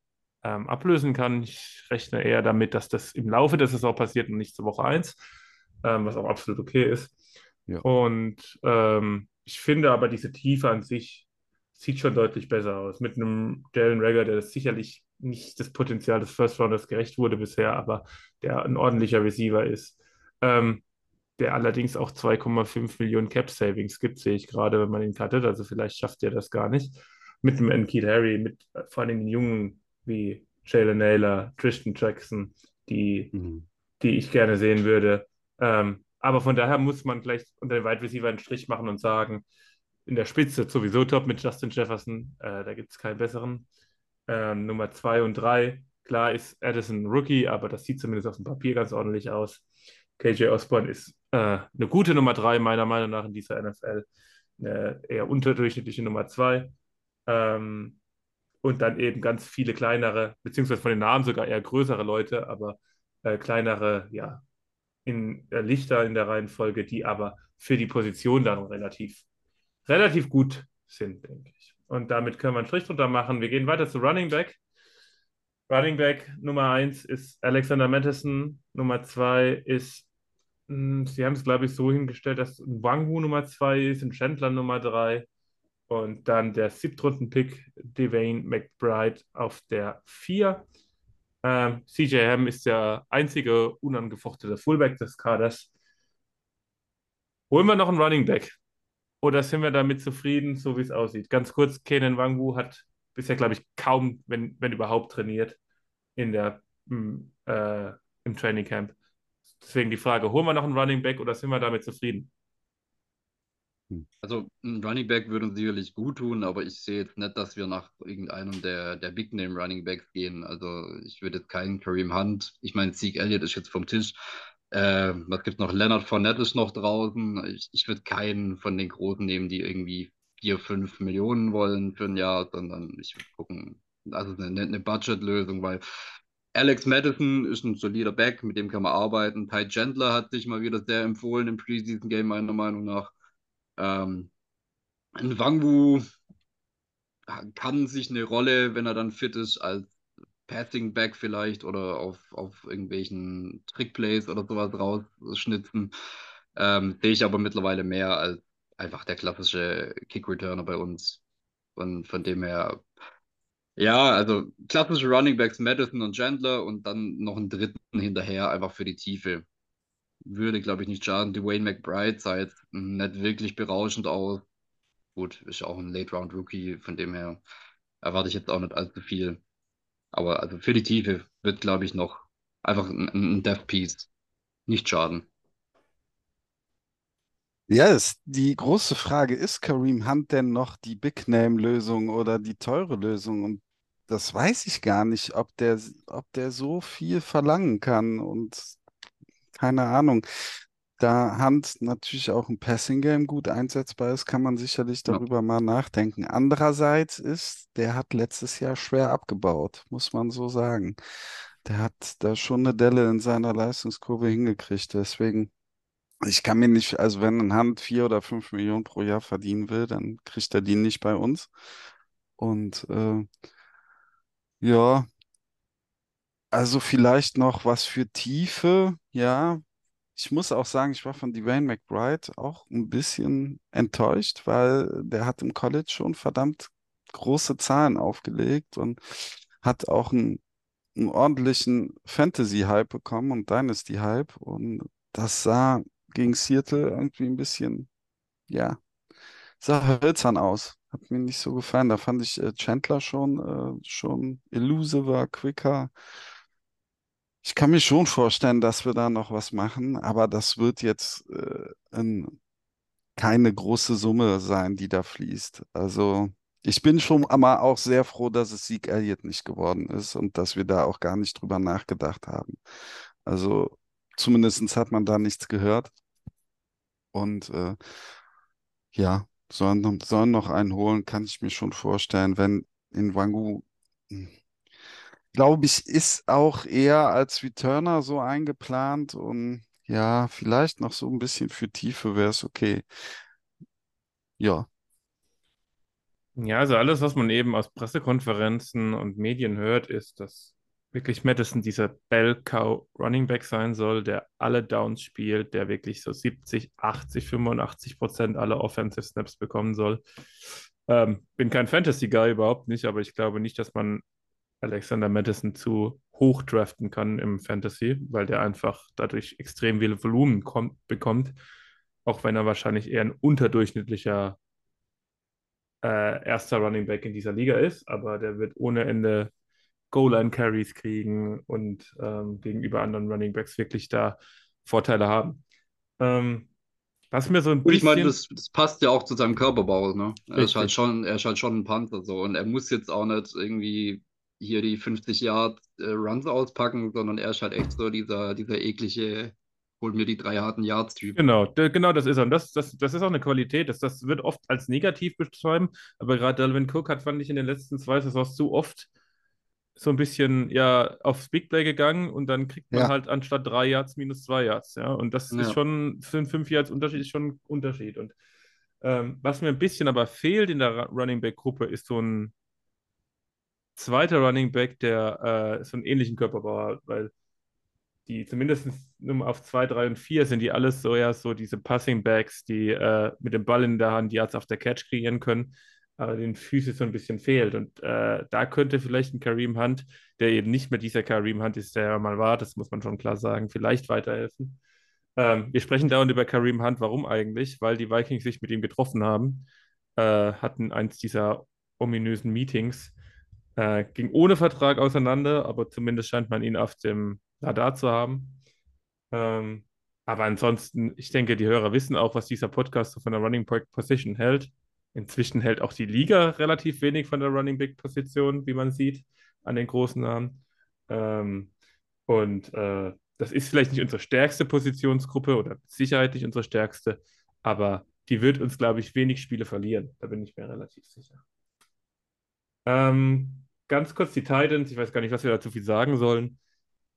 ähm, ablösen kann. Ich rechne eher damit, dass das im Laufe der Saison passiert und nicht zur Woche 1, ähm, was auch absolut okay ist. Ja. Und ähm, ich finde aber diese Tiefe an sich sieht schon deutlich besser aus. Mit einem Jalen Rager, der sicherlich nicht das Potenzial des First Rounders gerecht wurde bisher, aber der ein ordentlicher Receiver ist. Ähm, der allerdings auch 2,5 Millionen Cap Savings gibt, sehe ich gerade, wenn man ihn cuttet. Also vielleicht schafft er das gar nicht. Mit dem Enkeel Harry, mit vor allem den Jungen wie Jalen Naylor, Tristan Jackson, die, mhm. die ich gerne sehen würde. Ähm, aber von daher muss man gleich unter den Wide Receiver einen Strich machen und sagen, in der Spitze sowieso top mit Justin Jefferson, äh, da gibt es keinen besseren. Ähm, Nummer 2 und 3, klar ist Addison Rookie, aber das sieht zumindest auf dem Papier ganz ordentlich aus. KJ Osborne ist äh, eine gute Nummer 3, meiner Meinung nach, in dieser NFL. Eine eher unterdurchschnittliche Nummer 2. Ähm, und dann eben ganz viele kleinere, beziehungsweise von den Namen sogar eher größere Leute, aber äh, kleinere, ja, in, äh, Lichter in der Reihenfolge, die aber für die Position dann relativ, relativ gut sind, denke ich. Und damit können wir einen Strich drunter machen. Wir gehen weiter zu Running Back. Running Back Nummer 1 ist Alexander Madison, Nummer 2 ist, hm, sie haben es glaube ich so hingestellt, dass Wangu Nummer 2 ist, ein Chandler Nummer 3 und dann der Siebtrunden-Pick Devane McBride auf der 4. Ähm, CJ Ham ist der einzige unangefochtene Fullback des Kaders. Holen wir noch einen Running Back? Oder sind wir damit zufrieden, so wie es aussieht? Ganz kurz, Kenan Wangu hat bisher, glaube ich, kaum, wenn, wenn überhaupt, trainiert in der, im, äh, im Training Camp. Deswegen die Frage, holen wir noch einen Running Back oder sind wir damit zufrieden? Also ein Running Back würde uns sicherlich gut tun, aber ich sehe jetzt nicht, dass wir nach irgendeinem der, der Big Name Running Backs gehen. Also ich würde jetzt keinen Kareem Hunt, ich meine, Zeke Elliott ist jetzt vom Tisch. Äh, was gibt noch? Leonard Fournette ist noch draußen. Ich, ich würde keinen von den Großen nehmen, die irgendwie 4, 5 Millionen wollen für ein Jahr, sondern ich würde gucken, also eine, eine Budgetlösung, weil Alex Madison ist ein solider Back, mit dem kann man arbeiten. Ty Chandler hat sich mal wieder sehr empfohlen im Preseason Game, meiner Meinung nach. Ähm, ein Wangwu kann sich eine Rolle, wenn er dann fit ist, als Passing Back vielleicht oder auf, auf irgendwelchen Trickplays oder sowas rausschnitzen. Ähm, sehe ich aber mittlerweile mehr als einfach der klassische Kick-Returner bei uns. Und von dem her, ja, also klassische Running Backs Madison und Chandler und dann noch einen dritten hinterher, einfach für die Tiefe würde, glaube ich, nicht schaden. Dwayne McBride sah jetzt nicht wirklich berauschend aus. Gut, ist auch ein Late-Round-Rookie, von dem her erwarte ich jetzt auch nicht allzu viel. Aber also für die Tiefe wird, glaube ich, noch einfach ein, ein Death-Piece nicht schaden. Ja, ist, die große Frage, ist Kareem Hunt denn noch die Big-Name-Lösung oder die teure Lösung? Und das weiß ich gar nicht, ob der, ob der so viel verlangen kann. Und keine Ahnung. Da Hand natürlich auch im Passing-Game gut einsetzbar ist, kann man sicherlich Ja. darüber mal nachdenken. Andererseits ist, der hat letztes Jahr schwer abgebaut, muss man so sagen. Der hat da schon eine Delle in seiner Leistungskurve hingekriegt. Deswegen, ich kann mir nicht, also wenn ein Hand vier oder fünf Millionen pro Jahr verdienen will, dann kriegt er die nicht bei uns. Und äh, ja, also vielleicht noch was für Tiefe, ja. Ich muss auch sagen, ich war von Dwayne McBride auch ein bisschen enttäuscht, weil der hat im College schon verdammt große Zahlen aufgelegt und hat auch einen, einen ordentlichen Fantasy-Hype bekommen und Dynasty-Hype. Und das sah gegen Seattle irgendwie ein bisschen, ja, sah hölzern aus. Hat mir nicht so gefallen. Da fand ich äh, Chandler schon, äh, schon elusiver, quicker. Ich kann mir schon vorstellen, dass wir da noch was machen, aber das wird jetzt äh, ein, keine große Summe sein, die da fließt. Also ich bin schon aber auch sehr froh, dass es Sieg Elliott nicht geworden ist und dass wir da auch gar nicht drüber nachgedacht haben. Also zumindest hat man da nichts gehört. Und äh, ja, sollen, sollen noch einen holen, kann ich mir schon vorstellen, wenn in Wangu hm, glaube ich, ist auch eher als Returner so eingeplant und ja, vielleicht noch so ein bisschen für Tiefe wäre es okay. Ja, Ja, also alles, was man eben aus Pressekonferenzen und Medien hört, ist, dass wirklich Madison dieser Bell Cow Running Back sein soll, der alle Downs spielt, der wirklich so 70, 80, 85 Prozent aller Offensive Snaps bekommen soll. Ähm, bin kein Fantasy-Guy, überhaupt nicht, aber ich glaube nicht, dass man Alexander Madison zu hoch draften kann im Fantasy, weil der einfach dadurch extrem viel Volumen kommt, bekommt, auch wenn er wahrscheinlich eher ein unterdurchschnittlicher äh, erster Running Back in dieser Liga ist, aber der wird ohne Ende Goal-Line-Carries kriegen und ähm, gegenüber anderen Running Backs wirklich da Vorteile haben. Ähm, was mir so ein Und ich meine, bisschen. das, das passt ja auch zu seinem Körperbau, ne? Er ist halt schon, er ist halt schon ein Panzer so und er muss jetzt auch nicht irgendwie hier die 50 Yard äh, Runs auspacken, sondern er ist halt echt so dieser, dieser eklige, hol mir die drei harten Yards-Typ. Genau, genau das ist er. Und das, das, das ist auch eine Qualität. Das, das wird oft als negativ beschreiben, aber gerade Dalvin Cook hat, fand ich, in den letzten zwei Saisons zu oft so ein bisschen ja aufs Big Play gegangen und dann kriegt man Ja. halt anstatt drei Yards minus zwei Yards, ja. Und das Ja. ist schon, sind fünf Yards Unterschied, ist schon ein Unterschied. Und ähm, was mir ein bisschen aber fehlt in der Running Back Gruppe, ist so ein zweiter Running Back, der äh, so einen ähnlichen Körperbau hat, weil die zumindest auf 2, 3 und 4 sind die alles so ja so diese Passing Backs, die äh, mit dem Ball in der Hand Yards auf der Catch kreieren können, aber den Füße so ein bisschen fehlt. Und äh, da könnte vielleicht ein Kareem Hunt, der eben nicht mehr dieser Kareem Hunt ist, der er mal war, das muss man schon klar sagen, vielleicht weiterhelfen. Ähm, wir sprechen dauernd über Kareem Hunt. Warum eigentlich? Weil die Vikings sich mit ihm getroffen haben, äh, hatten eins dieser ominösen Meetings, äh, ging ohne Vertrag auseinander, aber zumindest scheint man ihn auf dem Radar zu haben. Ähm, aber ansonsten, ich denke, die Hörer wissen auch, was dieser Podcast so von der Running Position hält. Inzwischen hält auch die Liga relativ wenig von der Running Back Position, wie man sieht, an den großen Namen. Ähm, und äh, das ist vielleicht nicht unsere stärkste Positionsgruppe oder mit Sicherheit nicht unsere stärkste, aber die wird uns, glaube ich, wenig Spiele verlieren. Da bin ich mir relativ sicher. Ähm, ganz kurz die Titans, ich weiß gar nicht, was wir dazu viel sagen sollen.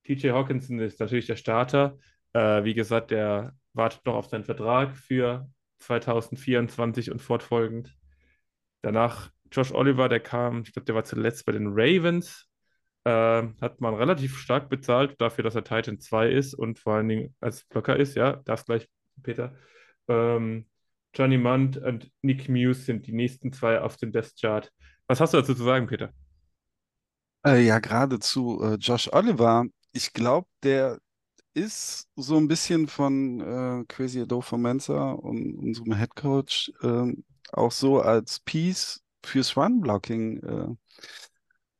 TJ Hawkinson ist natürlich der Starter. Äh, wie gesagt, der wartet noch auf seinen Vertrag für 2024 und fortfolgend. Danach Josh Oliver, der kam, ich glaube, der war zuletzt bei den Ravens. Äh, hat man relativ stark bezahlt dafür, dass er Titan 2 ist und vor allen Dingen als Blocker ist, ja, das gleich, Peter. Ähm, Johnny Munt und Nick Muse sind die nächsten zwei auf dem Best Chart. Was hast du dazu zu sagen, Peter? Äh, ja, gerade zu äh, Josh Oliver. Ich glaube, der ist so ein bisschen von äh, Crazy Adolfo Mensa und unserem Head Coach ähm, auch so als Piece fürs Run-Blocking äh,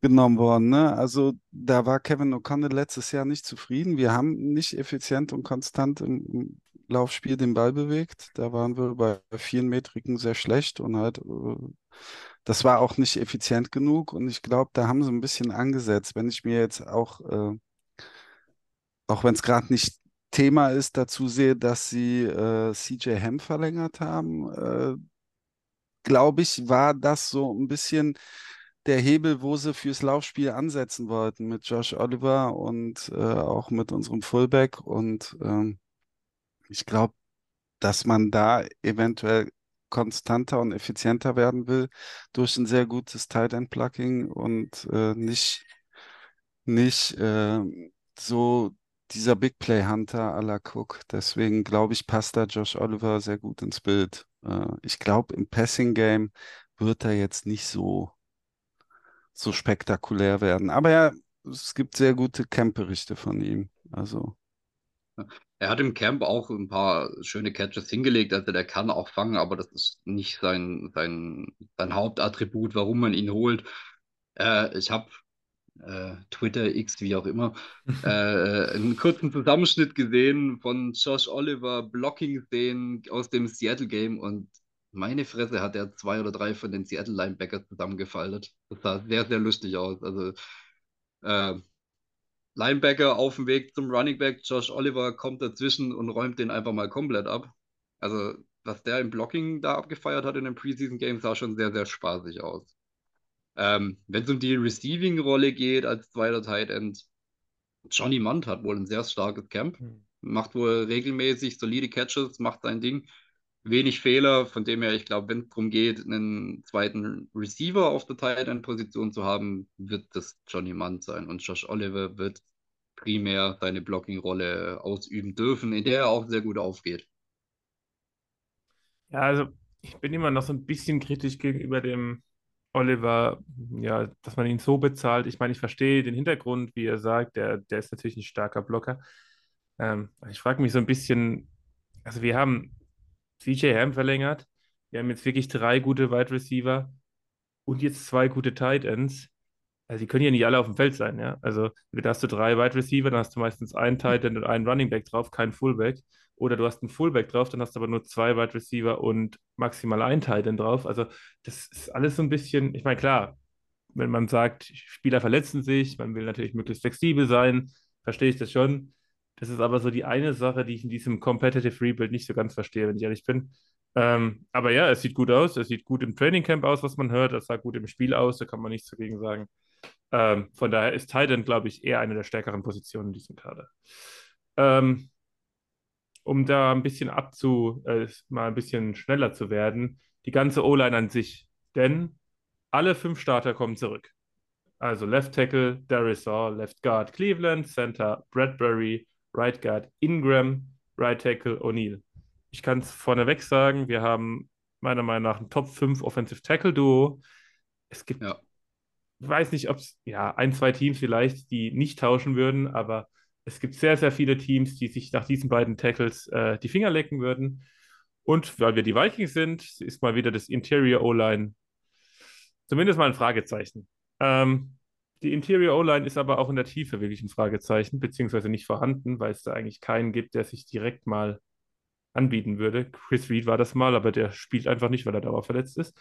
genommen worden. Ne? Also da war Kevin O'Connell letztes Jahr nicht zufrieden. Wir haben nicht effizient und konstant im, im Laufspiel den Ball bewegt. Da waren wir bei vielen Metriken sehr schlecht und halt äh, das war auch nicht effizient genug und ich glaube, da haben sie ein bisschen angesetzt. Wenn ich mir jetzt auch, äh, auch wenn es gerade nicht Thema ist, dazu sehe, dass sie äh, CJ Ham verlängert haben, äh, glaube ich, war das so ein bisschen der Hebel, wo sie fürs Laufspiel ansetzen wollten mit Josh Oliver und äh, auch mit unserem Fullback. Und ähm, ich glaube, dass man da eventuell konstanter und effizienter werden will durch ein sehr gutes Tight End Plugging und äh, nicht, nicht äh, so dieser Big Play Hunter à la Cook. Deswegen glaube ich, passt da Josh Oliver sehr gut ins Bild. Äh, ich glaube, im Passing Game wird er jetzt nicht so, so spektakulär werden. Aber ja, es gibt sehr gute Camp-Berichte von ihm. Also. Er hat im Camp auch ein paar schöne Catches hingelegt, also der kann auch fangen, aber das ist nicht sein, sein, sein Hauptattribut, warum man ihn holt. Äh, ich habe Twitter, X, wie auch immer, äh, einen kurzen Zusammenschnitt gesehen von Josh Oliver Blocking-Szenen aus dem Seattle-Game und meine Fresse hat er zwei oder drei von den Seattle-Linebackers zusammengefaltet. Das sah sehr, sehr lustig aus. Also äh, Linebacker auf dem Weg zum Running Back, Josh Oliver kommt dazwischen und räumt den einfach mal komplett ab. Also, was der im Blocking da abgefeiert hat in dem Preseason Game, sah schon sehr, sehr spaßig aus. Ähm, Wenn es um die Receiving-Rolle geht als zweiter Tight End, Johnny Munt hat wohl ein sehr starkes Camp, macht wohl regelmäßig solide Catches, macht sein Ding, wenig Fehler, von dem her, ich glaube, wenn es darum geht, einen zweiten Receiver auf der Tight End Position zu haben, wird das Johnny Munt sein. Und Josh Oliver wird primär seine Blocking-Rolle ausüben dürfen, in der er auch sehr gut aufgeht. Ja, also ich bin immer noch so ein bisschen kritisch gegenüber dem Oliver, ja, dass man ihn so bezahlt. Ich meine, ich verstehe den Hintergrund, wie er sagt, der, der ist natürlich ein starker Blocker. Ähm, ich frage mich so ein bisschen, also wir haben CJ Ham verlängert, wir haben jetzt wirklich drei gute Wide Receiver und jetzt zwei gute Tight Ends. Also die können ja nicht alle auf dem Feld sein, ja. Also da hast du drei Wide Receiver, dann hast du meistens einen Tight End und einen Running Back drauf, kein Fullback. Oder du hast einen Fullback drauf, dann hast du aber nur zwei Wide Receiver und maximal einen Tight End drauf. Also das ist alles so ein bisschen, ich meine, klar, wenn man sagt, Spieler verletzen sich, man will natürlich möglichst flexibel sein, verstehe ich das schon. Das ist aber so die eine Sache, die ich in diesem Competitive Rebuild nicht so ganz verstehe, wenn ich ehrlich bin. Ähm, aber ja, es sieht gut aus. Es sieht gut im Training Camp aus, was man hört. Es sah gut im Spiel aus, da kann man nichts dagegen sagen. Ähm, von daher ist Titan, glaube ich, eher eine der stärkeren Positionen in diesem Kader. Ähm, um da ein bisschen abzu, äh, mal ein bisschen schneller zu werden, die ganze O-Line an sich. Denn alle fünf Starter kommen zurück. Also Left Tackle, Darisaw, Left Guard Cleveland, Center Bradbury, Right Guard Ingram, Right Tackle O'Neill. Ich kann es vorneweg sagen, wir haben meiner Meinung nach ein Top 5 Offensive Tackle Duo. Es gibt, Ja. Ich weiß nicht, ob es, ja, ein, zwei Teams vielleicht, die nicht tauschen würden, aber es gibt sehr, sehr viele Teams, die sich nach diesen beiden Tackles äh, die Finger lecken würden. Und weil wir die Vikings sind, ist mal wieder das Interior O-Line zumindest mal ein Fragezeichen. Ähm, die Interior O-Line ist aber auch in der Tiefe wirklich ein Fragezeichen, beziehungsweise nicht vorhanden, weil es da eigentlich keinen gibt, der sich direkt mal anbieten würde. Chris Reed war das mal, aber der spielt einfach nicht, weil er dauerverletzt ist.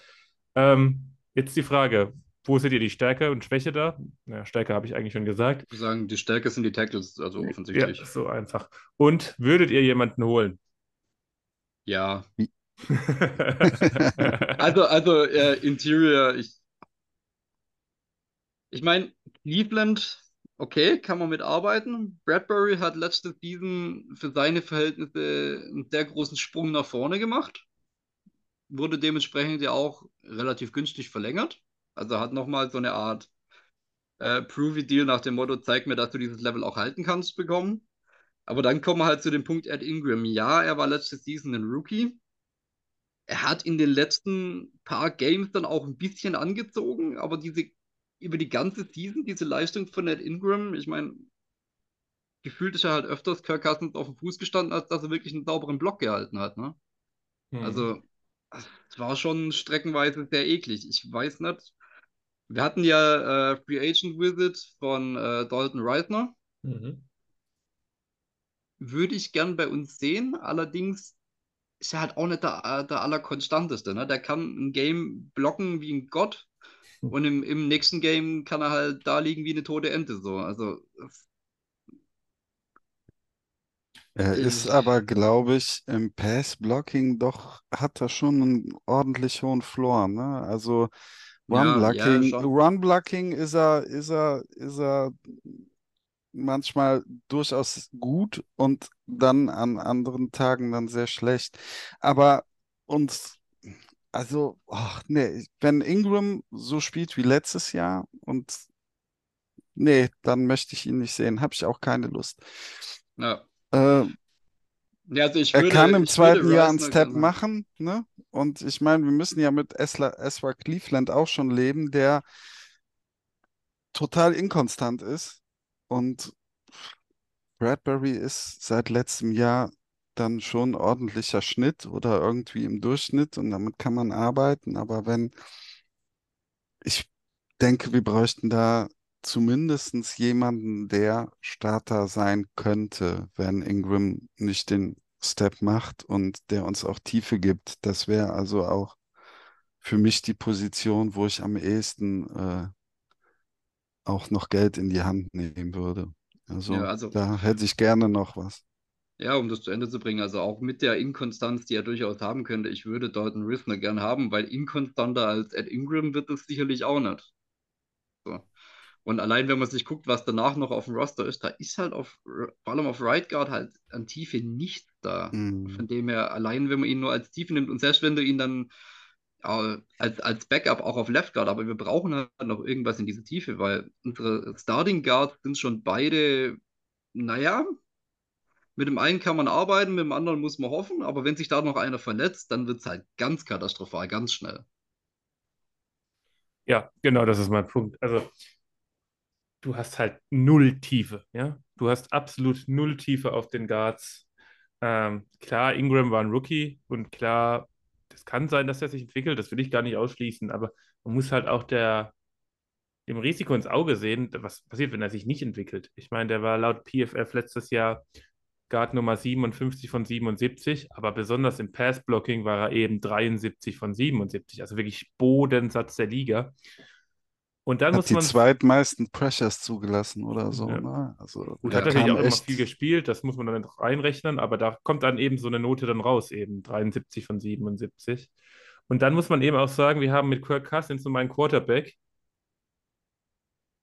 Ähm, jetzt die Frage, wo seht ihr die Stärke und Schwäche da? Na, Stärke habe ich eigentlich schon gesagt. Ich würde sagen, die Stärke sind die Tackles, also Ja, offensichtlich. so einfach. Und würdet ihr jemanden holen? Ja. Also, also äh, Interior, ich, ich meine, Cleveland, okay, kann man mitarbeiten. Bradbury hat letzte Season für seine Verhältnisse einen sehr großen Sprung nach vorne gemacht. Wurde dementsprechend ja auch relativ günstig verlängert. Also hat nochmal so eine Art äh, Prove-Deal nach dem Motto, zeig mir, dass du dieses Level auch halten kannst, bekommen. Aber dann kommen wir halt zu dem Punkt Ed Ingram. Ja, er war letzte Season ein Rookie er hat in den letzten paar Games dann auch ein bisschen angezogen, aber diese über die ganze Season, diese Leistung von Ned Ingram, ich meine, gefühlt ist er halt öfters Kirk Cousins auf dem Fuß gestanden, als dass er wirklich einen sauberen Block gehalten hat, ne? Hm. Also, es war schon streckenweise sehr eklig. Ich weiß nicht. Wir hatten ja äh, Free Agent Visit von äh, Dalton Reisner. Mhm. Würde ich gern bei uns sehen, allerdings ist er halt auch nicht der, äh, der Allerkonstanteste. Ne? Der kann ein Game blocken wie ein Gott und im, im nächsten Game kann er halt da liegen wie eine tote Ente. So. Also, Er ist Ich- aber, glaube ich, im Pass-Blocking doch, hat er schon einen ordentlich hohen Floor, ne? Also Ja, ja, Run-Blocking, schon. Run-Blocking ist er, ist er, ist er manchmal durchaus gut und dann an anderen Tagen dann sehr schlecht. Aber uns, also, ach nee, wenn Ingram so spielt wie letztes Jahr und nee, dann möchte ich ihn nicht sehen, habe ich auch keine Lust. ja. Äh, Ja, also ich er würde, kann im zweiten würde Jahr einen Step machen, ne? Und ich meine, wir müssen ja mit Esla, Ezra Cleveland auch schon leben, der total inkonstant ist. Und Bradbury ist seit letztem Jahr dann schon ordentlicher Schnitt oder irgendwie im Durchschnitt und damit kann man arbeiten. Aber wenn, ich denke, wir bräuchten da zumindest jemanden, der Starter sein könnte, wenn Ingram nicht den Step macht und der uns auch Tiefe gibt. Das wäre also auch für mich die Position, wo ich am ehesten äh, auch noch Geld in die Hand nehmen würde. Also, Ja, also- da hätte ich gerne noch was. Ja, um das zu Ende zu bringen, also auch mit der Inkonstanz, die er durchaus haben könnte, ich würde Dalton Risner gern haben, weil inkonstanter als Ed Ingram wird es sicherlich auch nicht. So. Und allein, wenn man sich guckt, was danach noch auf dem Roster ist, da ist halt auf, vor allem auf Right Guard halt an Tiefe nichts da. Mhm. Von dem her, allein wenn man ihn nur als Tiefe nimmt und selbst wenn du ihn dann äh, als, als Backup auch auf Left Guard, aber wir brauchen halt noch irgendwas in diese Tiefe, weil unsere Starting Guards sind schon beide, naja, mit dem einen kann man arbeiten, mit dem anderen muss man hoffen, aber wenn sich da noch einer verletzt, dann wird es halt ganz katastrophal, ganz schnell. Ja, genau, das ist mein Punkt. Also, du hast halt null Tiefe, ja. Du hast absolut null Tiefe auf den Guards. Ähm, klar, Ingram war ein Rookie und klar, das kann sein, dass er sich entwickelt, das will ich gar nicht ausschließen, aber man muss halt auch der, dem Risiko ins Auge sehen, was passiert, wenn er sich nicht entwickelt. Ich meine, der war laut PFF letztes Jahr Guard Nummer 57 von 77, aber besonders im Pass-Blocking war er eben 73 von 77, also wirklich Bodensatz der Liga. Und dann Hat muss die man zweitmeisten Pressures zugelassen oder so, Ja. ne? Also Gut, hat natürlich auch immer echt, viel gespielt, das muss man dann noch reinrechnen, aber da kommt dann eben so eine Note dann raus, eben 73 von 77. Und dann muss man eben auch sagen, wir haben mit Kirk Cousins und meinem Quarterback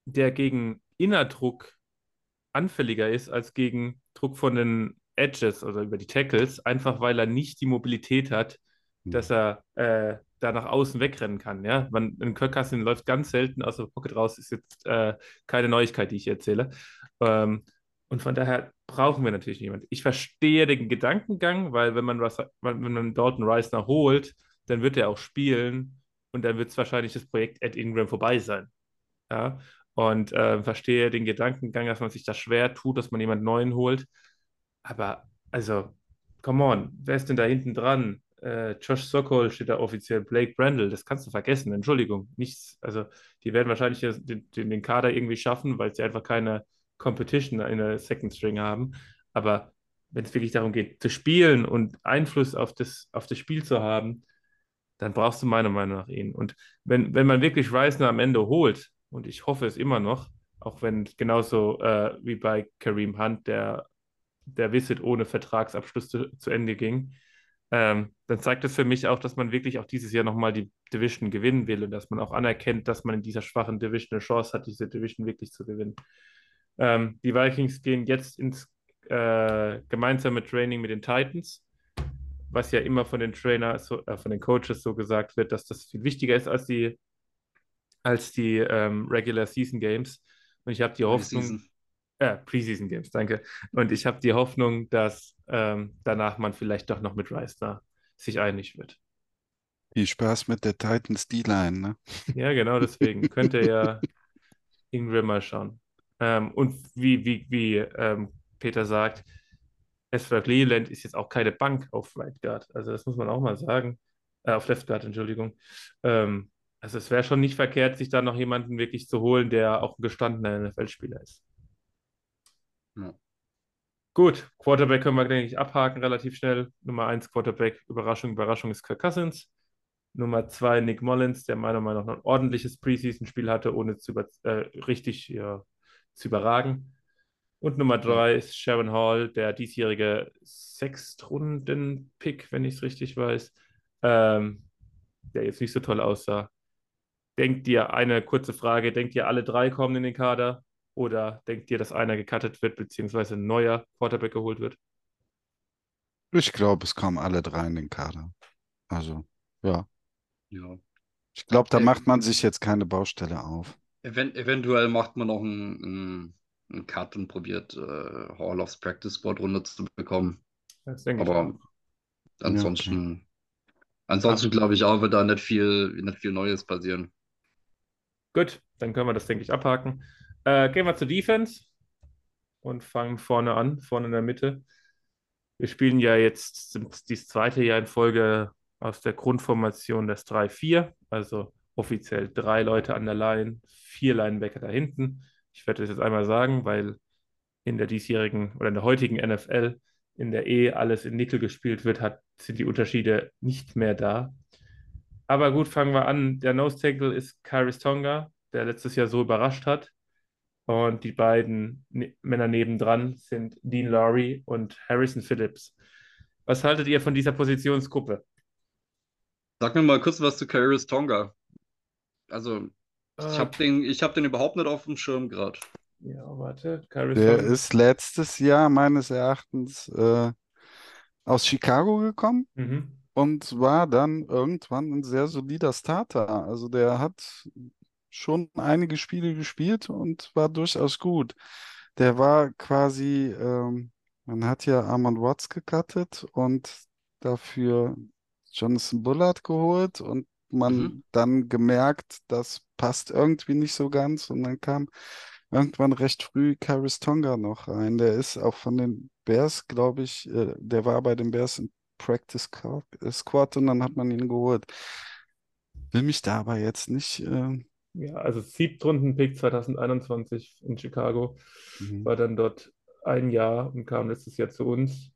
der gegen Innerdruck anfälliger ist als gegen Druck von den Edges oder über die Tackles, einfach weil er nicht die Mobilität hat, dass er äh, da nach außen wegrennen kann. Ja? Man, ein Kirk Cousins läuft ganz selten aus der Pocket raus, ist jetzt äh, keine Neuigkeit, die ich erzähle. Ähm, und von daher brauchen wir natürlich niemanden. Ich verstehe den Gedankengang, weil wenn man was, wenn man Dalton Reisner holt, dann wird er auch spielen und dann wird es wahrscheinlich das Projekt Ed Ingram vorbei sein. Ja? Und äh, verstehe den Gedankengang, dass man sich das schwer tut, dass man jemanden neuen holt. Aber, also, come on, wer ist denn da hinten dran? Äh, Josh Sokol steht da offiziell, Blake Brandle, das kannst du vergessen, Entschuldigung. Nichts, also, die werden wahrscheinlich den, den Kader irgendwie schaffen, weil sie einfach keine Competition in der Second String haben. Aber wenn es wirklich darum geht, zu spielen und Einfluss auf das, auf das Spiel zu haben, dann brauchst du meiner Meinung nach ihn. Und wenn, wenn man wirklich Reisner am Ende holt, und ich hoffe es immer noch, auch wenn genauso äh, wie bei Kareem Hunt der, der Visit ohne Vertragsabschluss zu, zu Ende ging, ähm, dann zeigt es für mich auch, dass man wirklich auch dieses Jahr nochmal die Division gewinnen will und dass man auch anerkennt, dass man in dieser schwachen Division eine Chance hat, diese Division wirklich zu gewinnen. Ähm, die Vikings gehen jetzt ins äh, gemeinsame Training mit den Titans, was ja immer von den Trainer, so, äh, von den Coaches so gesagt wird, dass das viel wichtiger ist als die, als die ähm, Regular Season Games. Und ich habe die Hoffnung. Äh, Preseason Games, danke. Und ich habe die Hoffnung, dass ähm, danach man vielleicht doch noch mit Reisner sich einig wird. Viel Spaß mit der Titans D-Line, ne? Ja, genau deswegen. Könnte ja Ingram mal schauen. Ähm, und wie, wie, wie ähm, Peter sagt, Ezra Cleveland ist jetzt auch keine Bank auf Right Guard. Also das muss man auch mal sagen. Äh, auf Left Guard, Entschuldigung. Ähm, also es wäre schon nicht verkehrt, sich da noch jemanden wirklich zu holen, der auch ein gestandener NFL-Spieler ist. Ja. Gut, Quarterback können wir, denke ich, abhaken relativ schnell. Nummer 1 Quarterback, Überraschung, Überraschung ist Kirk Cousins. Nummer 2 Nick Mullins, der meiner Meinung nach ein ordentliches Preseason-Spiel hatte, ohne zu über, äh, richtig ja, zu überragen. Und Nummer drei ist Sharon Hall, der diesjährige Sechstrunden-Pick, wenn ich es richtig weiß, ähm, der jetzt nicht so toll aussah. Denkt ihr, eine kurze Frage, denkt ihr, alle drei kommen in den Kader? Oder denkt ihr, dass einer gecuttet wird, beziehungsweise ein neuer Quarterback geholt wird? Ich glaube, es kommen alle drei in den Kader. Also, ja. Ja. Ich glaube, da macht man sich jetzt keine Baustelle auf. Event eventuell macht man noch einen, einen, Cut und probiert äh, Hall of Practice Squad runter zu bekommen. Das denke Aber ich ansonsten, ja, okay. ansonsten glaube ich auch, wird da nicht viel, nicht viel Neues passieren. Gut, dann können wir das, denke ich, abhaken. Äh, gehen wir zur Defense und fangen vorne an, vorne in der Mitte. Wir spielen ja jetzt das zweite Jahr in Folge aus der Grundformation des 3-4, also offiziell drei Leute an der Line, vier Linebacker da hinten. Ich werde das jetzt einmal sagen, weil in der diesjährigen oder in der heutigen NFL, in der eh alles in Nickel gespielt wird, hat, sind die Unterschiede nicht mehr da. Aber gut, fangen wir an. Der Nose Tackle ist Kairis Tonga, der letztes Jahr so überrascht hat. Und die beiden ne Männer nebendran sind Dean Laurie und Harrison Phillips. Was haltet ihr von dieser Positionsgruppe? Sag mir mal kurz was zu Kairis Tonga. Also, ich ah. habe den, hab den überhaupt nicht auf dem Schirm gerade. Ja, warte. Der ist letztes Jahr meines Erachtens äh, aus Chicago gekommen mhm. und war dann irgendwann ein sehr solider Starter. Also der hat schon einige Spiele gespielt und war durchaus gut. Der war quasi, ähm, man hat ja Armand Watts gecuttet und dafür Jonathan Bullard geholt und man mhm. dann gemerkt, das passt irgendwie nicht so ganz. Und dann kam irgendwann recht früh Karis Tonga noch rein. Der ist auch von den Bears, glaube ich, äh, der war bei den Bears im Practice äh, Squad und dann hat man ihn geholt. Will mich da aber jetzt nicht. Äh, ja, also Siebtrunden-Pick 2021 in Chicago. Mhm. War dann dort ein Jahr und kam letztes Jahr zu uns.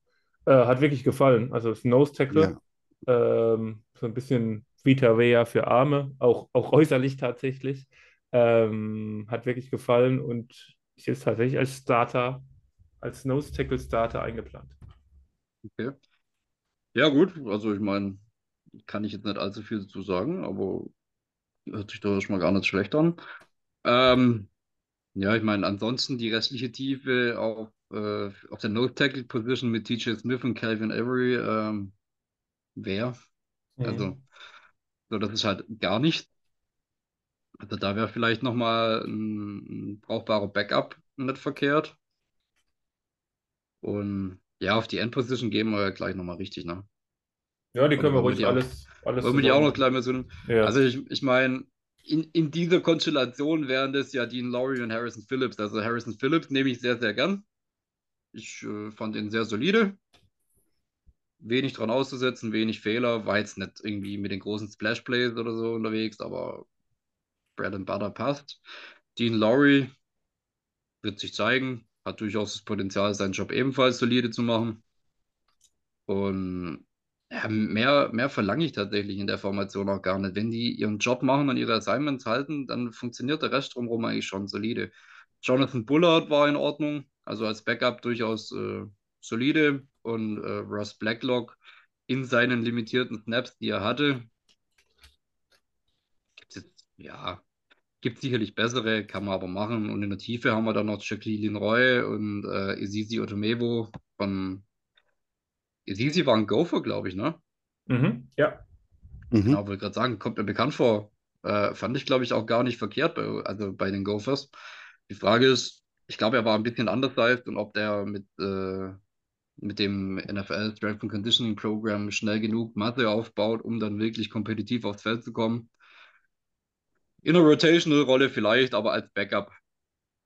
Äh, hat wirklich gefallen. Also das Nose Tackle. Ja. Ähm, so ein bisschen Vita Vea für Arme, auch, auch äußerlich tatsächlich. Ähm, hat wirklich gefallen und ist jetzt tatsächlich als Starter, als Nose Tackle Starter eingeplant. Okay. Ja, gut, also ich meine, kann ich jetzt nicht allzu viel dazu sagen, aber hört sich doch schon mal gar nicht schlecht an. Ähm, Ja, ich meine, ansonsten die restliche Tiefe auf, äh, auf der No-Tackle-Position mit TJ Smith und Calvin Avery, ähm, wer? Also, Mhm. so, das ist halt gar nicht. Also da wäre vielleicht nochmal ein, ein brauchbarer Backup nicht verkehrt. Und ja, auf die Endposition gehen wir ja gleich nochmal richtig, ne? Ja, die können wir ruhig alles, alles wollen wir die auch noch gleich mal so. Ja. Also ich, ich meine, in, in dieser Konstellation wären das ja Dean Lowry und Harrison Phillips. Also Harrison Phillips nehme ich sehr, sehr gern. Ich äh, fand ihn sehr solide. Wenig dran auszusetzen, wenig Fehler. War jetzt nicht irgendwie mit den großen Splash Plays oder so unterwegs, aber Bread and Butter passt. Dean Lowry wird sich zeigen, hat durchaus das Potenzial, seinen Job ebenfalls solide zu machen. Und ja, mehr, mehr verlange ich tatsächlich in der Formation auch gar nicht. Wenn die ihren Job machen und ihre Assignments halten, dann funktioniert der Rest drumherum eigentlich schon solide. Jonathan Bullard war in Ordnung, also als Backup durchaus äh, solide. Und äh, Ross Blacklock in seinen limitierten Snaps, die er hatte, gibt jetzt, ja, gibt sicherlich bessere, kann man aber machen. Und in der Tiefe haben wir dann noch Jacqueline Roy und äh, Isisi Otomevo von Isisi war ein Gopher, glaube ich, ne? Mhm. Ja. Mhm. Genau, wollte gerade sagen, kommt mir bekannt vor. Äh, fand ich, glaube ich, auch gar nicht verkehrt bei, also bei den Gophers. Die Frage ist, ich glaube, er war ein bisschen undersized und ob der mit, äh, mit dem NFL Strength and Conditioning Program schnell genug Masse aufbaut, um dann wirklich kompetitiv aufs Feld zu kommen. In einer Rotational-Rolle vielleicht, aber als Backup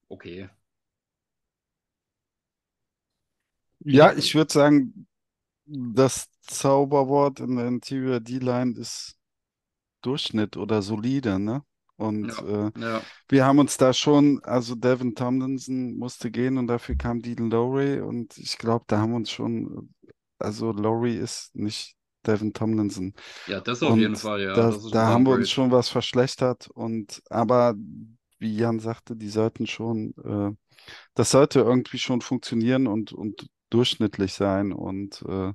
okay. Ja, ich würde sagen, das Zauberwort in der Interior D-Line ist Durchschnitt oder solide, ne? Und Ja, äh, ja. wir haben uns da schon, also Devin Tomlinson musste gehen und dafür kam Dean Lowry und ich glaube, da haben wir uns schon, also Lowry ist nicht Devin Tomlinson. Ja, das auf jeden Und Fall, ja. da, da haben wir uns schon was verschlechtert und aber wie Jan sagte, die sollten schon, äh, das sollte irgendwie schon funktionieren und, und durchschnittlich sein. Und äh,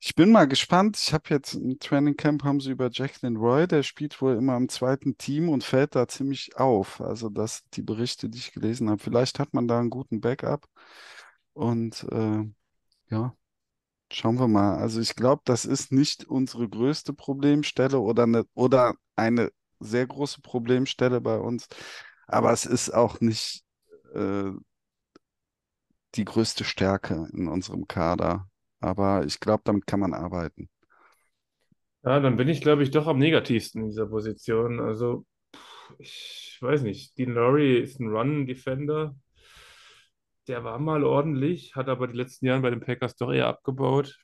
ich bin mal gespannt. Ich habe jetzt im Training Camp haben sie über Jacqueline Roy, der spielt wohl immer im zweiten Team und fällt da ziemlich auf. Also das die Berichte, die ich gelesen habe. Vielleicht hat man da einen guten Backup. Und äh, ja, schauen wir mal. Also ich glaube, das ist nicht unsere größte Problemstelle oder eine, oder eine sehr große Problemstelle bei uns. Aber es ist auch nicht äh, die größte Stärke in unserem Kader. Aber ich glaube, damit kann man arbeiten. Ja, dann bin ich, glaube ich, doch am negativsten in dieser Position. Also, ich weiß nicht. Dean Lowry ist ein Run-Defender. Der war mal ordentlich, hat aber die letzten Jahre bei den Packers doch eher abgebaut.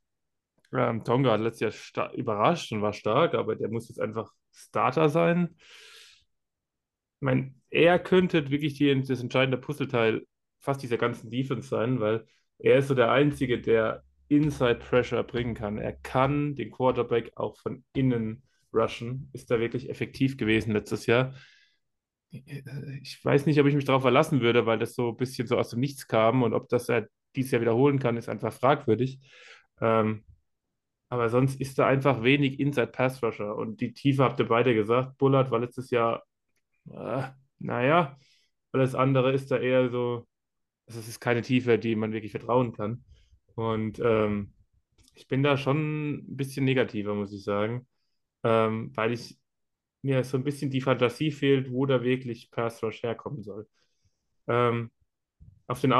Ähm, Tonga hat letztes Jahr überrascht und war stark, aber der muss jetzt einfach Starter sein. Ich meine, er könnte wirklich die, das entscheidende Puzzleteil fast dieser ganzen Defense sein, weil er ist so der Einzige, der Inside Pressure bringen kann. Er kann den Quarterback auch von innen rushen. Ist da wirklich effektiv gewesen letztes Jahr. Ich weiß nicht, ob ich mich darauf verlassen würde, weil das so ein bisschen so aus dem Nichts kam und ob das er dieses Jahr wiederholen kann, ist einfach fragwürdig. Ähm, aber sonst ist da einfach wenig Inside Pass Rusher und die Tiefe habt ihr beide gesagt. Bullard war letztes Jahr, äh, naja, alles andere ist da eher so, also es ist keine Tiefe, die man wirklich vertrauen kann. Und ähm, ich bin da schon ein bisschen negativer, muss ich sagen, ähm, weil ich mir so ein bisschen die Fantasie fehlt, wo da wirklich Pass Rush herkommen soll. Ähm, auf den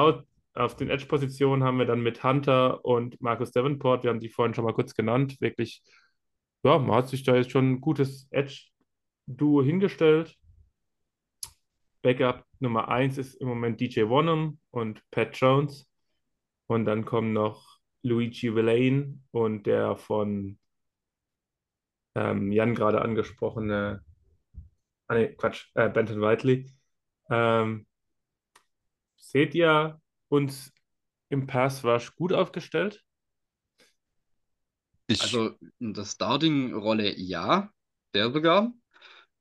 den Edge-Positionen haben wir dann mit Hunter und Marcus Davenport, wir haben die vorhin schon mal kurz genannt, wirklich, ja, man hat sich da jetzt schon ein gutes Edge-Duo hingestellt. Backup Nummer 1 ist im Moment DJ Wonnum und Pat Jones. Und dann kommen noch Luigi Villain und der von ähm, Jan gerade angesprochene, ah, nee, Quatsch, äh, Benton Whiteley. Ähm, seht ihr uns im Pass Rush gut aufgestellt? Ich, Also in der Starting-Rolle ja, der sogar.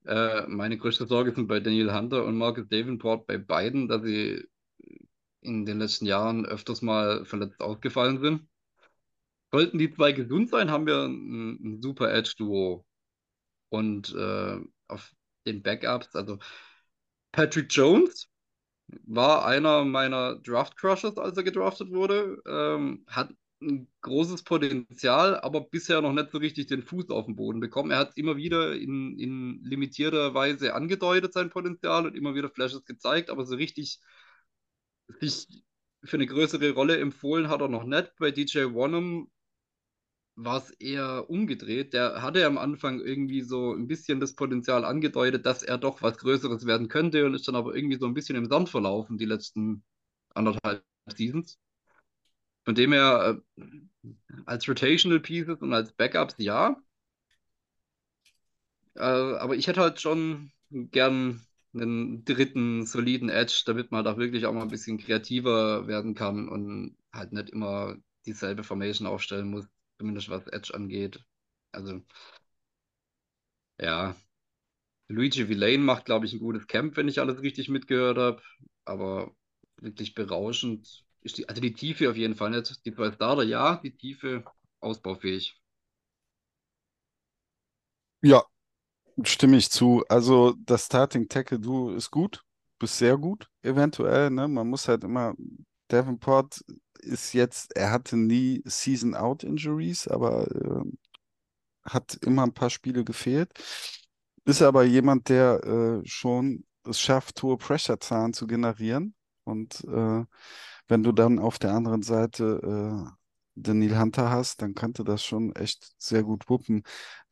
Äh, meine größte Sorge sind bei Daniel Hunter und Marcus Davenport bei beiden, dass sie in den letzten Jahren öfters mal verletzt ausgefallen sind. Sollten die zwei gesund sein, haben wir ein, ein super Edge-Duo. Und äh, auf den Backups, also Patrick Jones war einer meiner Draft Crushes, als er gedraftet wurde. Ähm, hat ein großes Potenzial, aber bisher noch nicht so richtig den Fuß auf den Boden bekommen. Er hat immer wieder in, in limitierter Weise angedeutet, sein Potenzial und immer wieder Flashes gezeigt, aber so richtig sich für eine größere Rolle empfohlen hat er noch nicht. Bei DJ Wanham war es eher umgedreht. Der hatte am Anfang irgendwie so ein bisschen das Potenzial angedeutet, dass er doch was Größeres werden könnte und ist dann aber irgendwie so ein bisschen im Sand verlaufen, die letzten anderthalb Seasons. Von dem her, äh, als Rotational Pieces und als Backups ja. Äh, aber ich hätte halt schon gern einen dritten soliden Edge, damit man da wirklich auch mal ein bisschen kreativer werden kann und halt nicht immer dieselbe Formation aufstellen muss zumindest was Edge angeht. Also, ja. Luigi Villain macht, glaube ich, ein gutes Camp, wenn ich alles richtig mitgehört habe. Aber wirklich berauschend ist die, also die Tiefe auf jeden Fall nicht. Die zwei Starter, ja, die Tiefe ausbaufähig. Ja, stimme ich zu. Also das Starting Tackle Duo ist gut, bis sehr gut, eventuell. Ne? Man muss halt immer, Davenport ist jetzt, er hatte nie Season-Out-Injuries, aber äh, hat immer ein paar Spiele gefehlt. Ist aber jemand, der äh, schon es schafft, hohe Pressure-Zahlen zu generieren. Und äh, wenn du dann auf der anderen Seite äh, Daniel Hunter hast, dann könnte das schon echt sehr gut wuppen.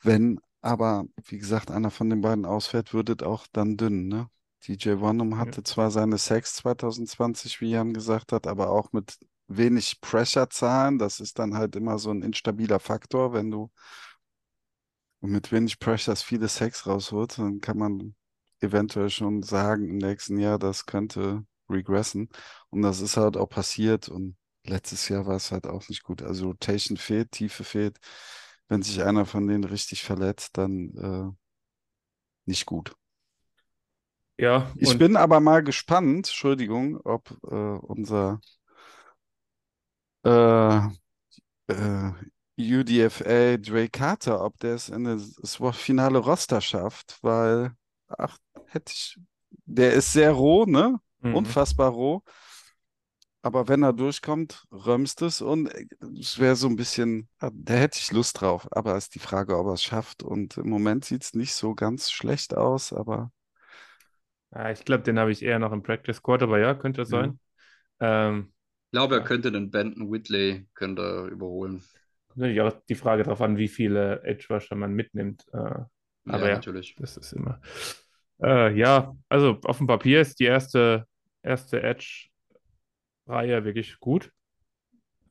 Wenn aber, wie gesagt, einer von den beiden ausfällt, wird es auch dann dünn, ne? DJ Wonnum hatte ja. zwar seine Sex 2020, wie Jan gesagt hat, aber auch mit wenig Pressure-Zahlen. Das ist dann halt immer so ein instabiler Faktor. Wenn du mit wenig Pressures viele Sex rausholst, dann kann man eventuell schon sagen im nächsten Jahr, das könnte regressen. Und das ist halt auch passiert. Und letztes Jahr war es halt auch nicht gut. Also Rotation fehlt, Tiefe fehlt. Wenn sich einer von denen richtig verletzt, dann äh, nicht gut. Ja. Ich bin aber mal gespannt, Entschuldigung, ob äh, unser äh, äh, UDFA Dre Carter, ob der es in das finale Roster schafft, weil, ach, hätte ich, der ist sehr roh, ne? Mhm. Unfassbar roh. Aber wenn er durchkommt, römst es und es wäre so ein bisschen, da hätte ich Lust drauf. Aber ist die Frage, ob er es schafft. Und im Moment sieht es nicht so ganz schlecht aus, aber. Ja, ich glaube, den habe ich eher noch im Practice Squad, aber ja, könnte sein. Ja. Ähm, ich glaube, er könnte den Benton Whitley könnte überholen. Natürlich auch die Frage darauf an, wie viele Edge Rusher man mitnimmt. Äh, aber ja, natürlich. Das ist immer. Äh, ja, also auf dem Papier ist die erste, erste Edge-Reihe wirklich gut.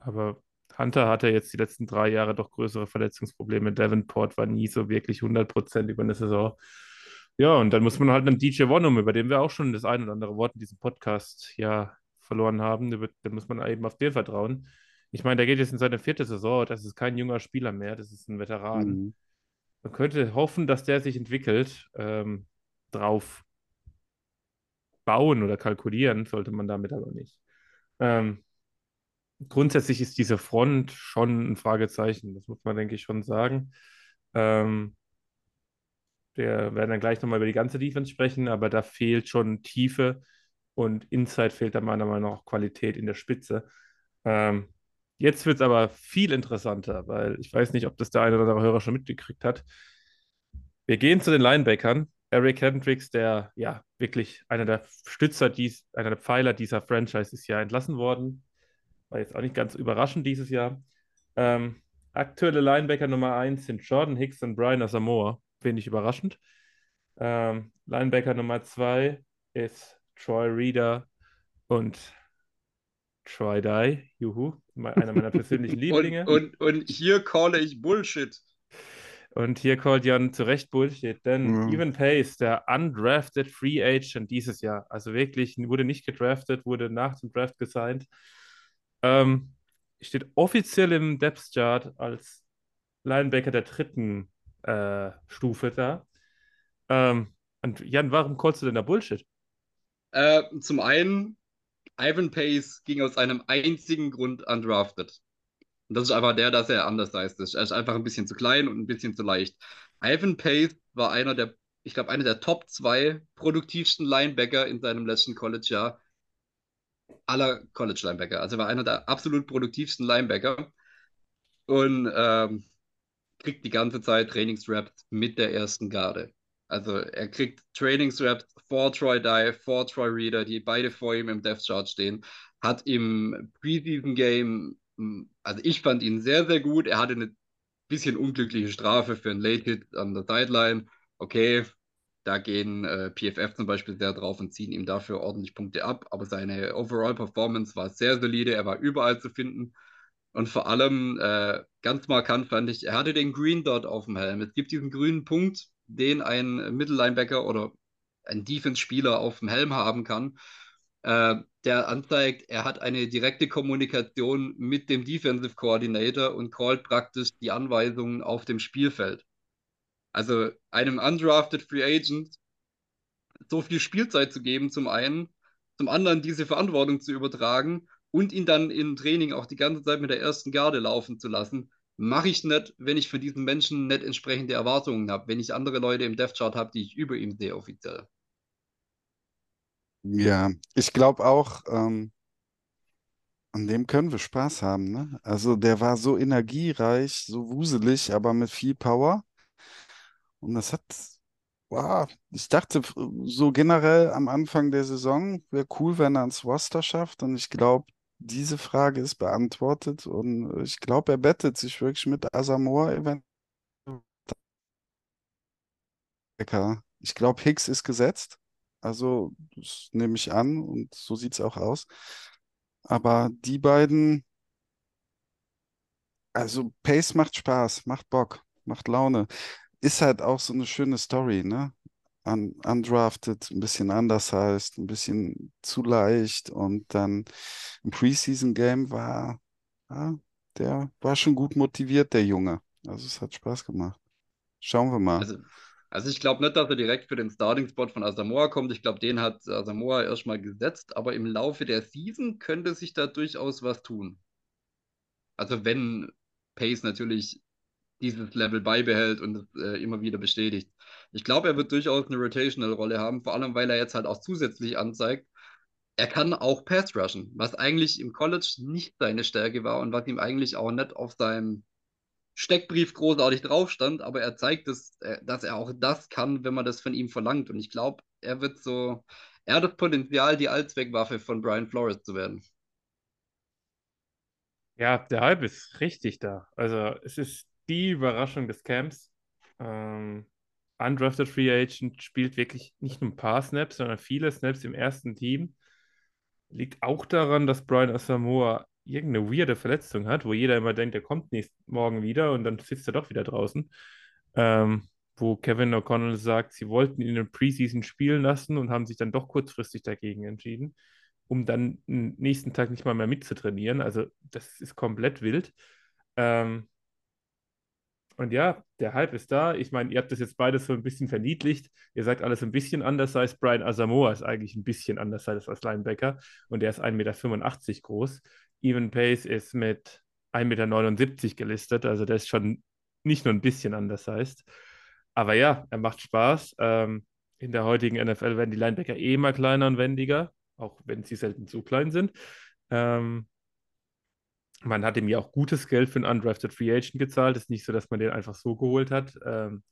Aber Hunter hatte jetzt die letzten drei Jahre doch größere Verletzungsprobleme. Davenport war nie so wirklich 100% über eine Saison. Ja, und dann muss man halt einen DJ Wonum, über den wir auch schon das ein oder andere Wort in diesem Podcast ja verloren haben, dann muss man eben auf den vertrauen. Ich meine, der geht jetzt in seine vierte Saison, das ist kein junger Spieler mehr, das ist ein Veteran. Mhm. Man könnte hoffen, dass der sich entwickelt. Ähm, drauf bauen oder kalkulieren sollte man damit aber nicht. Ähm, grundsätzlich ist diese Front schon ein Fragezeichen, das muss man, denke ich, schon sagen. Ähm, wir werden dann gleich nochmal über die ganze Defense sprechen, aber da fehlt schon Tiefe und Inside fehlt da meiner Meinung nach Qualität in der Spitze. Ähm, jetzt wird es aber viel interessanter, weil ich weiß nicht, ob das der eine oder andere Hörer schon mitgekriegt hat. Wir gehen zu den Linebackern. Eric Hendricks, der ja wirklich einer der Stützer, dies, einer der Pfeiler dieser Franchise ist ja entlassen worden. War jetzt auch nicht ganz überraschend dieses Jahr. Ähm, aktuelle Linebacker Nummer 1 sind Jordan Hicks und Brian Asamoah. Wenig überraschend. Ähm, Linebacker Nummer 2 ist Troy Reader und Troy Dye, juhu, einer meiner persönlichen Lieblinge. Und, und, und, hier calle ich Bullshit. Und hier callt Jan zu Recht Bullshit, denn ja. Evan Pace, der undrafted Free Agent dieses Jahr, also wirklich wurde nicht gedraftet, wurde nach dem Draft gesigned, ähm, steht offiziell im Depth Chart als Linebacker der dritten äh, Stufe da. Ähm, und Jan, warum callst du denn da Bullshit? Äh, zum einen, Ivan Pace ging aus einem einzigen Grund undrafted. Und das ist einfach der, dass er anders heißt. Er ist einfach ein bisschen zu klein und ein bisschen zu leicht. Ivan Pace war einer der, ich glaube, einer der Top 2 produktivsten Linebacker in seinem letzten College-Jahr. aller College-Linebacker. Also war einer der absolut produktivsten Linebacker und ähm, kriegt die ganze Zeit Trainingsraps mit der ersten Garde. Also er kriegt Trainingsraps vor Troy Dye, vor Troy Reader, die beide vor ihm im Death Chart stehen. Hat im Preseason Game, also ich fand ihn sehr, sehr gut. Er hatte eine bisschen unglückliche Strafe für einen Late Hit an der Sideline. Okay, da gehen äh, PFF zum Beispiel sehr drauf und ziehen ihm dafür ordentlich Punkte ab. Aber seine Overall Performance war sehr solide. Er war überall zu finden. Und vor allem äh, ganz markant fand ich, er hatte den Green Dot auf dem Helm. Es gibt diesen grünen Punkt, den ein Mittellinebacker oder ein Defense-Spieler auf dem Helm haben kann, äh, der anzeigt, er hat eine direkte Kommunikation mit dem Defensive Coordinator und callt praktisch die Anweisungen auf dem Spielfeld. Also einem undrafted Free Agent so viel Spielzeit zu geben, zum einen, zum anderen diese Verantwortung zu übertragen und ihn dann im Training auch die ganze Zeit mit der ersten Garde laufen zu lassen, mache ich nicht, wenn ich für diesen Menschen nicht entsprechende Erwartungen habe, wenn ich andere Leute im Death Chart habe, die ich über ihm sehe offiziell. Ja, ich glaube auch, ähm, an dem können wir Spaß haben, ne? Also der war so energiereich, so wuselig, aber mit viel Power. Und das hat, wow, ich dachte so generell am Anfang der Saison wäre cool, wenn er ans Roster schafft. Und ich glaube, diese Frage ist beantwortet und ich glaube, er bettet sich wirklich mit Asamoah eventuell. Ich glaube, Hicks ist gesetzt. Also, das nehme ich an und so sieht es auch aus. Aber die beiden, also Pace macht Spaß, macht Bock, macht Laune. Ist halt auch so eine schöne Story, ne? un undrafted, ein bisschen anders heißt, ein bisschen zu leicht und dann im Preseason-Game war, ja, der war schon gut motiviert, der Junge. Also es hat Spaß gemacht. Schauen wir mal. Also, also ich glaube nicht, dass er direkt für den Starting-Spot von Asamoah kommt. Ich glaube, den hat Asamoah erstmal gesetzt, aber im Laufe der Season könnte sich da durchaus was tun. Also wenn Pace natürlich dieses Level beibehält und es äh, immer wieder bestätigt. Ich glaube, er wird durchaus eine Rotational-Rolle haben, vor allem weil er jetzt halt auch zusätzlich anzeigt, er kann auch Pass rushen, was eigentlich im College nicht seine Stärke war und was ihm eigentlich auch nicht auf seinem Steckbrief großartig drauf stand, aber er zeigt, dass, äh, dass er auch das kann, wenn man das von ihm verlangt. Und ich glaube, er wird so, er hat das Potenzial, die Allzweckwaffe von Brian Flores zu werden. Ja, der Hype ist richtig da. Also es ist die Überraschung des Camps. Ähm, undrafted Free Agent spielt wirklich nicht nur ein paar Snaps, sondern viele Snaps im ersten Team. Liegt auch daran, dass Brian Asamoah irgendeine weirde Verletzung hat, wo jeder immer denkt, er kommt nächsten Morgen wieder und dann sitzt er doch wieder draußen. Ähm, wo Kevin O'Connell sagt, sie wollten ihn in der Preseason spielen lassen und haben sich dann doch kurzfristig dagegen entschieden, um dann nächsten Tag nicht mal mehr mitzutrainieren. Also das ist komplett wild. Ähm, und ja, der Hype ist da. Ich meine, ihr habt das jetzt beides so ein bisschen verniedlicht. Ihr sagt alles ein bisschen anders als Brian Asamoah ist eigentlich ein bisschen anders als Linebacker. Und der ist 1,85 Meter groß. Even Pace ist mit 1,79 Meter gelistet. Also der ist schon nicht nur ein bisschen anders heißt. Aber ja, er macht Spaß. Ähm, in der heutigen NFL werden die Linebacker eh immer kleiner und wendiger, auch wenn sie selten zu klein sind. Ähm, man hat ihm ja auch gutes Geld für einen Undrafted Free Agent gezahlt. Es ist nicht so, dass man den einfach so geholt hat. Ähm,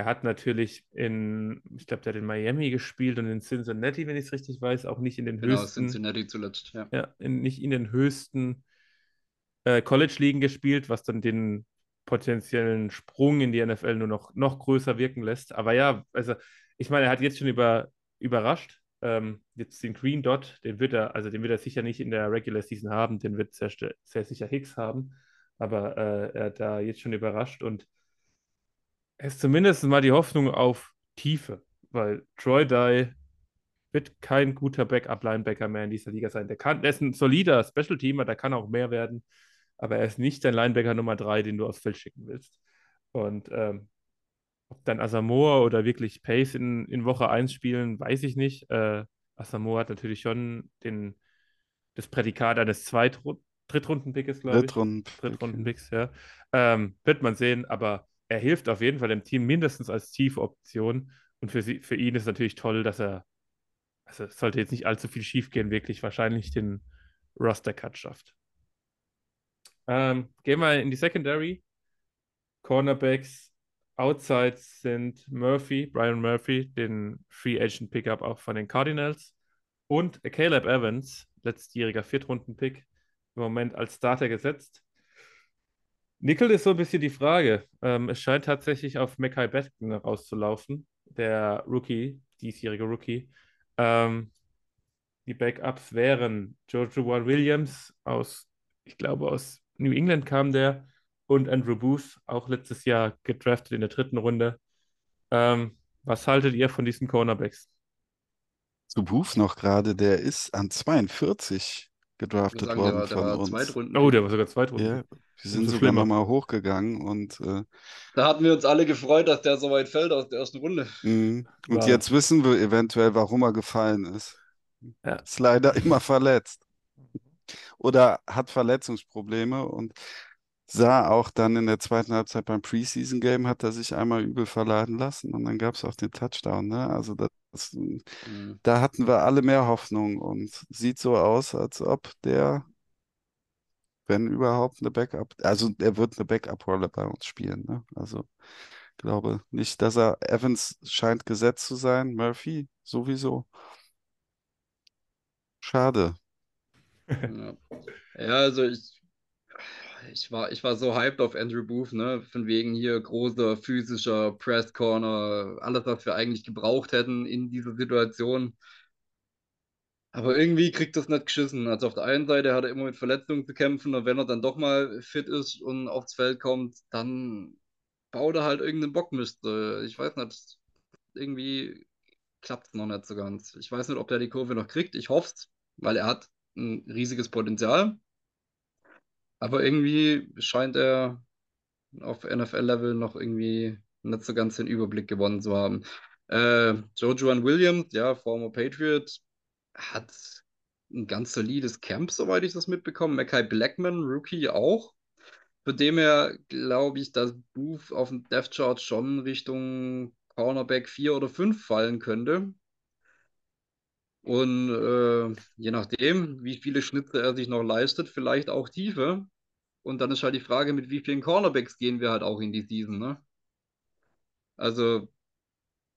er hat natürlich in, ich glaube, der hat in Miami gespielt und in Cincinnati, wenn ich es richtig weiß, auch nicht in den genau, höchsten. Cincinnati zuletzt, ja. Ja, in, nicht in den höchsten äh, College-Ligen gespielt, was dann den potenziellen Sprung in die NFL nur noch, noch größer wirken lässt. Aber ja, also ich meine, er hat jetzt schon über, überrascht. Ähm, jetzt den Green Dot, den wird er, also den wird er sicher nicht in der Regular Season haben, den wird sehr, sehr sicher Hicks haben. Aber äh, er hat da jetzt schon überrascht und ist zumindest mal die Hoffnung auf Tiefe, weil Troy Dye wird kein guter Backup-Linebacker mehr in dieser Liga sein. Der, kann, der ist ein solider Special-Teamer, der kann auch mehr werden, aber er ist nicht dein Linebacker Nummer 3, den du aufs Feld schicken willst. Und ähm, ob dann Asamoah oder wirklich Pace in, in Woche 1 spielen, weiß ich nicht. Äh, Asamoah hat natürlich schon den, das Prädikat eines Zweitrund Drittrunden-Pickes, glaube ich. Drittrunden-Pick. Drittrunden-Picks, ja. Ähm, wird man sehen, aber er hilft auf jeden Fall dem Team mindestens als Tiefoption. Und für, sie, für ihn ist natürlich toll, dass er also es sollte jetzt nicht allzu viel schief gehen, wirklich wahrscheinlich den Roster-Cut schafft. Ähm, gehen wir in die Secondary. Cornerbacks Outsides sind Murphy, Brian Murphy, den Free Agent Pickup auch von den Cardinals und Caleb Evans, letztjähriger Viertrunden-Pick, im Moment als Starter gesetzt. Nickel ist so ein bisschen die Frage. Ähm, es scheint tatsächlich auf Mackay Beckton rauszulaufen, der Rookie, diesjährige Rookie. Ähm, die Backups wären Joshua Williams aus, ich glaube, aus New England kam der und Andrew Booth, auch letztes Jahr gedraftet in der dritten Runde. Ähm, was haltet ihr von diesen Cornerbacks? Zu Booth noch gerade, der ist an 42 gedraftet sagen, worden der, der von uns. Zweitrunden. Oh, der war sogar Zweitrunden. Ja, wir sind Umso sogar nochmal hochgegangen und, äh, Da hatten wir uns alle gefreut, dass der so weit fällt aus der ersten Runde. mh. und War- jetzt wissen wir eventuell, warum er gefallen ist. Ja. Ist leider immer verletzt. Oder hat Verletzungsprobleme und sah auch dann in der zweiten Halbzeit beim Preseason-Game, hat er sich einmal übel verladen lassen und dann gab es auch den Touchdown. Ne? Also das, Mhm. da hatten wir alle mehr Hoffnung und sieht so aus, als ob der, wenn überhaupt, eine Backup, also er wird eine Backup-Rolle bei uns spielen. Ne? Also glaube nicht, dass er, Evans scheint gesetzt zu sein, Murphy sowieso. Schade. Ja. ja, also ich, ich war, ich war so hyped auf Andrew Booth, ne? Von wegen hier großer physischer Press Corner, alles, was wir eigentlich gebraucht hätten in dieser Situation. Aber irgendwie kriegt das nicht geschissen. Also auf der einen Seite hat er immer mit Verletzungen zu kämpfen und wenn er dann doch mal fit ist und aufs Feld kommt, dann baut er halt irgendeinen Bockmist. Äh, Ich weiß nicht, irgendwie klappt es noch nicht so ganz. Ich weiß nicht, ob der die Kurve noch kriegt. Ich hoffe es, weil er hat ein riesiges Potenzial. Aber irgendwie scheint er auf NFL-Level noch irgendwie nicht so ganz den Überblick gewonnen zu haben. Äh, Jojuan Williams, ja, former Patriot, hat ein ganz solides Camp, soweit ich das mitbekomme. Mackay Blackman, Rookie auch. Von dem her glaube ich, dass Booth auf dem Death Chart schon Richtung Cornerback 4 oder 5 fallen könnte. Und äh, je nachdem, wie viele Schnitte er sich noch leistet, vielleicht auch tiefer. Und dann ist halt die Frage, mit wie vielen Cornerbacks gehen wir halt auch in die Season, ne? Also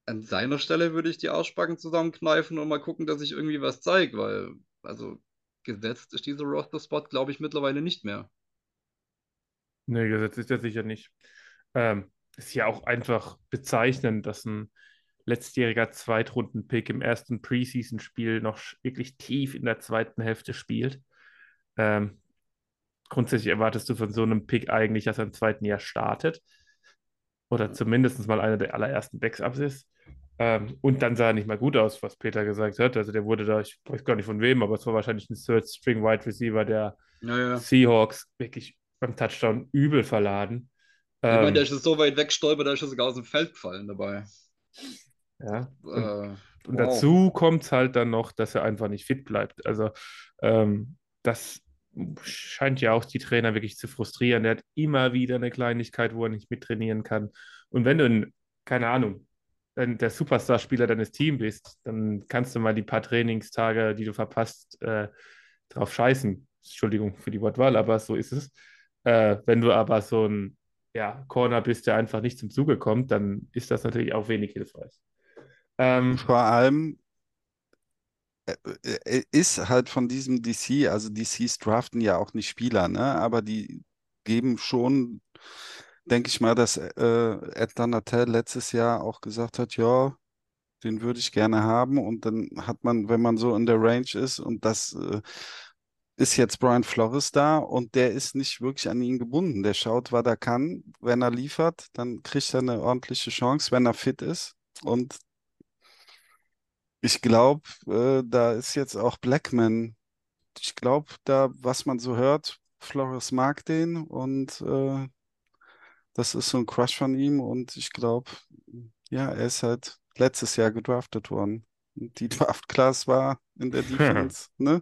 an seiner Stelle würde ich die Arschbacken zusammenkneifen und mal gucken, dass ich irgendwie was zeige, weil, also gesetzt ist dieser Roster-Spot, glaube ich, mittlerweile nicht mehr. Nee, gesetzt ist er sicher nicht. Ähm, ist ja auch einfach bezeichnend, dass ein letztjähriger Zweitrunden-Pick im ersten Preseason-Spiel noch wirklich tief in der zweiten Hälfte spielt. Ähm, grundsätzlich erwartest du von so einem Pick eigentlich, dass er im zweiten Jahr startet. Oder zumindest mal einer der allerersten Backups ist. Ähm, und dann sah er nicht mal gut aus, was Peter gesagt hat. Also der wurde da, ich weiß gar nicht von wem, aber es war wahrscheinlich ein Third-String-Wide Receiver der Naja. Seahawks wirklich beim Touchdown übel verladen. Ich meine, Ähm, der ist jetzt so weit weggestolpert, da ist er sogar aus dem Feld gefallen dabei. ja. Und, Äh, und wow. dazu kommt es halt dann noch, dass er einfach nicht fit bleibt. Also ähm, das scheint ja auch die Trainer wirklich zu frustrieren. Der hat immer wieder eine Kleinigkeit, wo er nicht mittrainieren kann. Und wenn du, ein, keine Ahnung, der Superstar-Spieler deines Teams bist, dann kannst du mal die paar Trainingstage, die du verpasst, äh, drauf scheißen. Entschuldigung für die Wortwahl, aber so ist es. Äh, wenn du aber so ein ja, Corner bist, der einfach nicht zum Zuge kommt, dann ist das natürlich auch wenig hilfreich. Ähm, Vor allem äh, äh, ist halt von diesem DC, also DCs draften ja auch nicht Spieler, ne? Aber die geben schon, denke ich mal, dass äh, Ed Donatel letztes Jahr auch gesagt hat, ja, den würde ich gerne haben. Und dann hat man, wenn man so in der Range ist und das äh, ist jetzt Brian Flores da und der ist nicht wirklich an ihn gebunden. Der schaut, was er kann. Wenn er liefert, dann kriegt er eine ordentliche Chance, wenn er fit ist. Und ich glaube, äh, da ist jetzt auch Blackman. Ich glaube, da, was man so hört, Flores mag den und äh, das ist so ein Crush von ihm. Und ich glaube, ja, er ist halt letztes Jahr gedraftet worden. Die Draft Class war in der Defense, ne?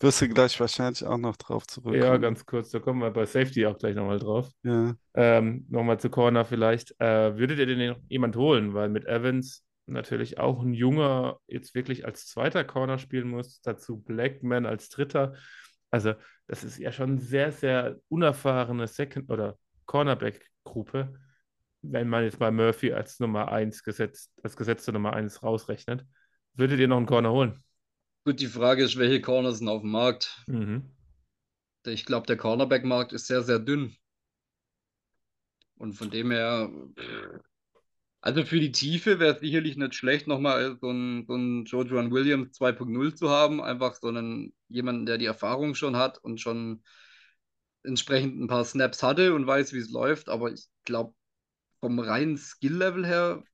Wirst du gleich wahrscheinlich auch noch drauf ja, zurückkommen. ganz kurz, da kommen wir bei Safety auch gleich nochmal drauf. Ja. Ähm, nochmal zu Corner vielleicht. Äh, würdet ihr denn noch jemand holen? Weil mit Evans natürlich auch ein Junger jetzt wirklich als zweiter Corner spielen muss, dazu Blackman als dritter. Also, das ist ja schon sehr, sehr unerfahrene Second- oder Cornerback-Gruppe, wenn man jetzt mal Murphy als Nummer 1 gesetzt, als gesetzte Nummer 1 rausrechnet. Würdet ihr noch einen Corner holen? Gut, die Frage ist, welche Corners sind auf dem Markt? Mhm. Ich glaube, der Cornerback-Markt ist sehr, sehr dünn. Und von dem her, also für die Tiefe wäre es sicherlich nicht schlecht, nochmal so einen, so einen Jojuan Williams 2.0 zu haben. Einfach so einen jemanden, der die Erfahrung schon hat und schon entsprechend ein paar Snaps hatte und weiß, wie es läuft. Aber ich glaube, vom reinen Skill-Level her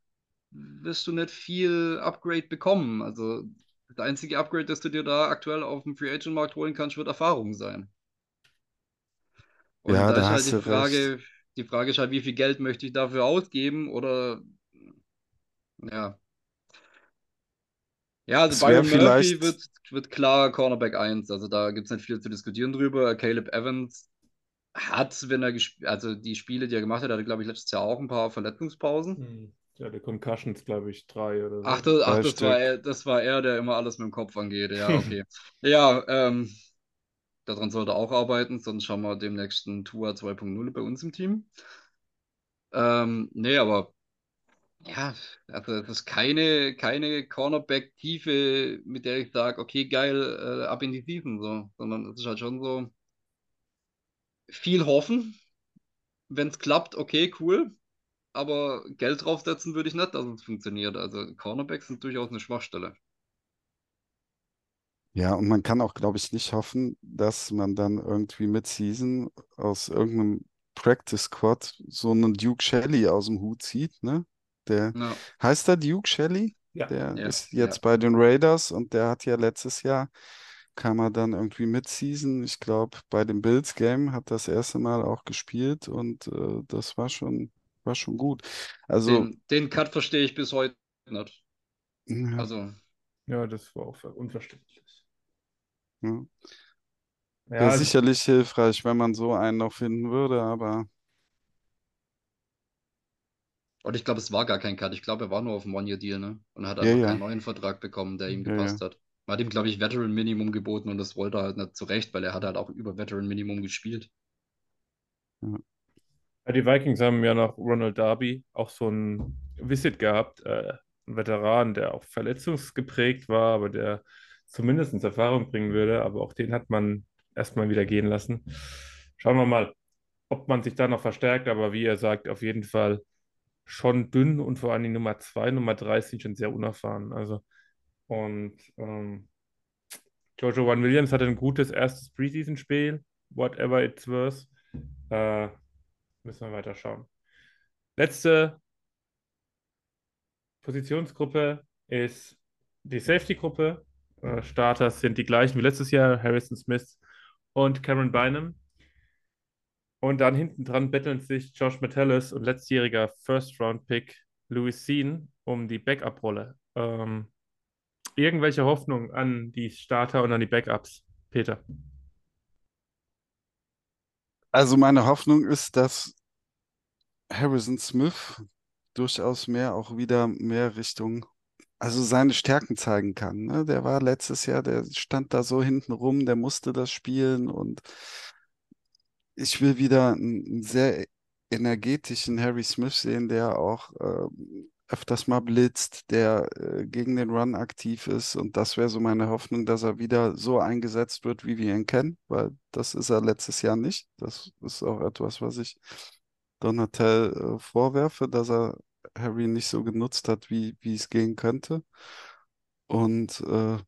wirst du nicht viel Upgrade bekommen. Also das einzige Upgrade, das du dir da aktuell auf dem Free Agent Markt holen kannst, wird Erfahrung sein. Und Ja, da da ist halt die Frage, recht. die Frage ist halt, wie viel Geld möchte ich dafür ausgeben oder ja. Ja, also Byron Murphy vielleicht, wird, wird klar Cornerback 1. Also da gibt es nicht viel zu diskutieren drüber. Caleb Evans hat, wenn er gespielt, also die Spiele, die er gemacht hat, hatte, glaube ich, letztes Jahr auch ein paar Verletzungspausen. Hm. Ja, der Concussions, glaube ich, drei oder Ach, so. das, ach, das war er, das war er, der immer alles mit dem Kopf angeht. Ja, okay. Ja, ähm, daran sollte er auch arbeiten, sonst haben wir demnächst einen Tua 2.0 bei uns im Team. Ähm, nee, aber ja, also es ist keine, keine Cornerback-Tiefe, mit der ich sage, okay, geil, äh, ab in die Season, so, sondern es ist halt schon so viel hoffen. Wenn es klappt, okay, cool. Aber Geld draufsetzen würde ich nicht, dass es funktioniert. Also Cornerbacks sind durchaus eine Schwachstelle. Ja, und man kann auch, glaube ich, nicht hoffen, dass man dann irgendwie Mid-Season aus irgendeinem Practice Squad so einen Duke Shelley aus dem Hut zieht, ne? Der Ja, heißt er Duke Shelley? Ja. Der ja, ist ja. jetzt bei den Raiders und der hat ja letztes Jahr kam er dann irgendwie Mid-Season. Ich glaube, bei dem Bills Game hat das erste Mal auch gespielt und äh, das war schon, war schon gut. Also, Den, den Cut verstehe ich bis heute nicht. ja, Also, Ja, das war auch unverständlich. ja. Ja, Wäre also, sicherlich hilfreich, wenn man so einen noch finden würde, aber und ich glaube, es war gar kein Cut. Ich glaube, er war nur auf dem One-Year-Deal, ne? Und hat ja, einfach ja, keinen neuen Vertrag bekommen, der ihm ja, ja. gepasst hat. Man hat ihm, glaube ich, Veteran Minimum geboten und das wollte er halt nicht zurecht, weil er hat halt auch über Veteran Minimum gespielt. ja. Die Vikings haben ja nach Ronald Darby auch so ein Visit gehabt, äh, ein Veteran, der auch verletzungsgeprägt war, aber der zumindest Erfahrung bringen würde. Aber auch den hat man erstmal wieder gehen lassen. Schauen wir mal, ob man sich da noch verstärkt. Aber wie er sagt, auf jeden Fall schon dünn und vor allen Dingen Nummer zwei, Nummer drei sind schon sehr unerfahren. Also, und ähm, Jojo One Williams hatte ein gutes erstes Preseason-Spiel, whatever it's worth. Äh, müssen wir weiter schauen. Letzte Positionsgruppe ist die Safety-Gruppe. Äh, Starters sind die gleichen wie letztes Jahr, Harrison Smith und Cameron Bynum. Und dann hinten dran betteln sich Josh Metellus und letztjähriger First-Round-Pick Louis Sean um die Backup-Rolle. Ähm, irgendwelche Hoffnung an die Starter und an die Backups, Peter? Also meine Hoffnung ist, dass Harrison Smith durchaus mehr auch wieder mehr Richtung, also seine Stärken zeigen kann. Ne? Der war letztes Jahr, der stand da so hinten rum, der musste das spielen und ich will wieder einen, sehr energetischen Harry Smith sehen, der auch äh, öfters mal blitzt, der äh, gegen den Run aktiv ist und das wäre so meine Hoffnung, dass er wieder so eingesetzt wird, wie wir ihn kennen, weil das ist er letztes Jahr nicht. Das ist auch etwas, was ich Donatel äh, vorwerfe, dass er Harry nicht so genutzt hat, wie, es gehen könnte. Und äh,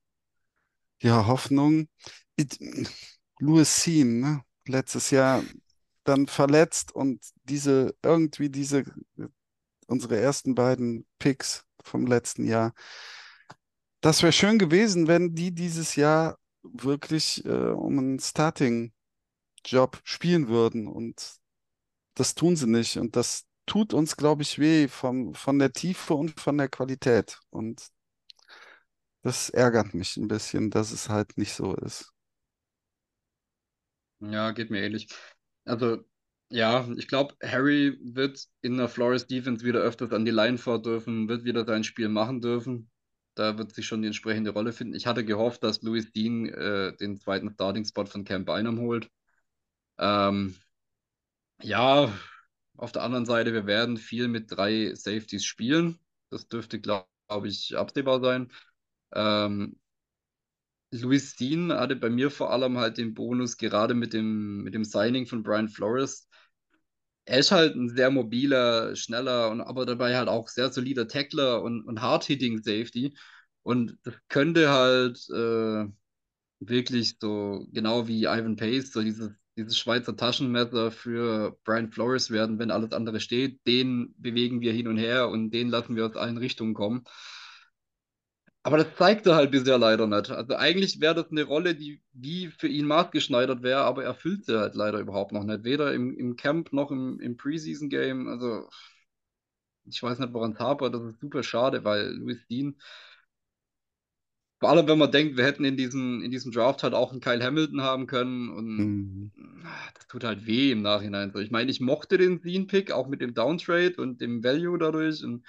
ja, Hoffnung. It, Louis Sean, ne? Letztes Jahr dann verletzt und diese, irgendwie diese, unsere ersten beiden Picks vom letzten Jahr. Das wäre schön gewesen, wenn die dieses Jahr wirklich äh, um einen Starting-Job spielen würden. Und das tun sie nicht. Und das tut uns, glaube ich, weh vom, von der Tiefe und von der Qualität. Und das ärgert mich ein bisschen, dass es halt nicht so ist. Ja, geht mir ähnlich. Also, Ja, ich glaube, Harry wird in der Flores Defense wieder öfters an die Line vor dürfen, wird wieder sein Spiel machen dürfen. Da wird sich schon die entsprechende Rolle finden. Ich hatte gehofft, dass Louis Dean äh, den zweiten Starting-Spot von Cam Bynum holt. Ähm, ja, auf der anderen Seite, wir werden viel mit drei Safeties spielen. Das dürfte, glaube glaub ich, absehbar sein. Ähm, Louis Dean hatte bei mir vor allem halt den Bonus, gerade mit dem, mit dem Signing von Brian Flores. Er ist halt ein sehr mobiler, schneller und aber dabei halt auch sehr solider Tackler und, und Hard-Hitting Safety. Und das könnte halt äh, wirklich so, genau wie Ivan Pace, so dieses, dieses Schweizer Taschenmesser für Brian Flores werden, wenn alles andere steht. Den bewegen wir hin und her und den lassen wir aus allen Richtungen kommen. Aber das zeigt er halt bisher leider nicht. Also eigentlich wäre das eine Rolle, die wie für ihn maßgeschneidert wäre, aber er füllt sie halt leider überhaupt noch nicht. Weder im, im Camp noch im, im Preseason-Game. Also ich weiß nicht, woran es hapert. Das ist super schade, weil Louis Dean, vor allem wenn man denkt, wir hätten in diesem, in diesem Draft halt auch einen Kyle Hamilton haben können und Mhm. das tut halt weh im Nachhinein. So, ich meine, ich mochte den Dean-Pick auch mit dem Downtrade und dem Value dadurch und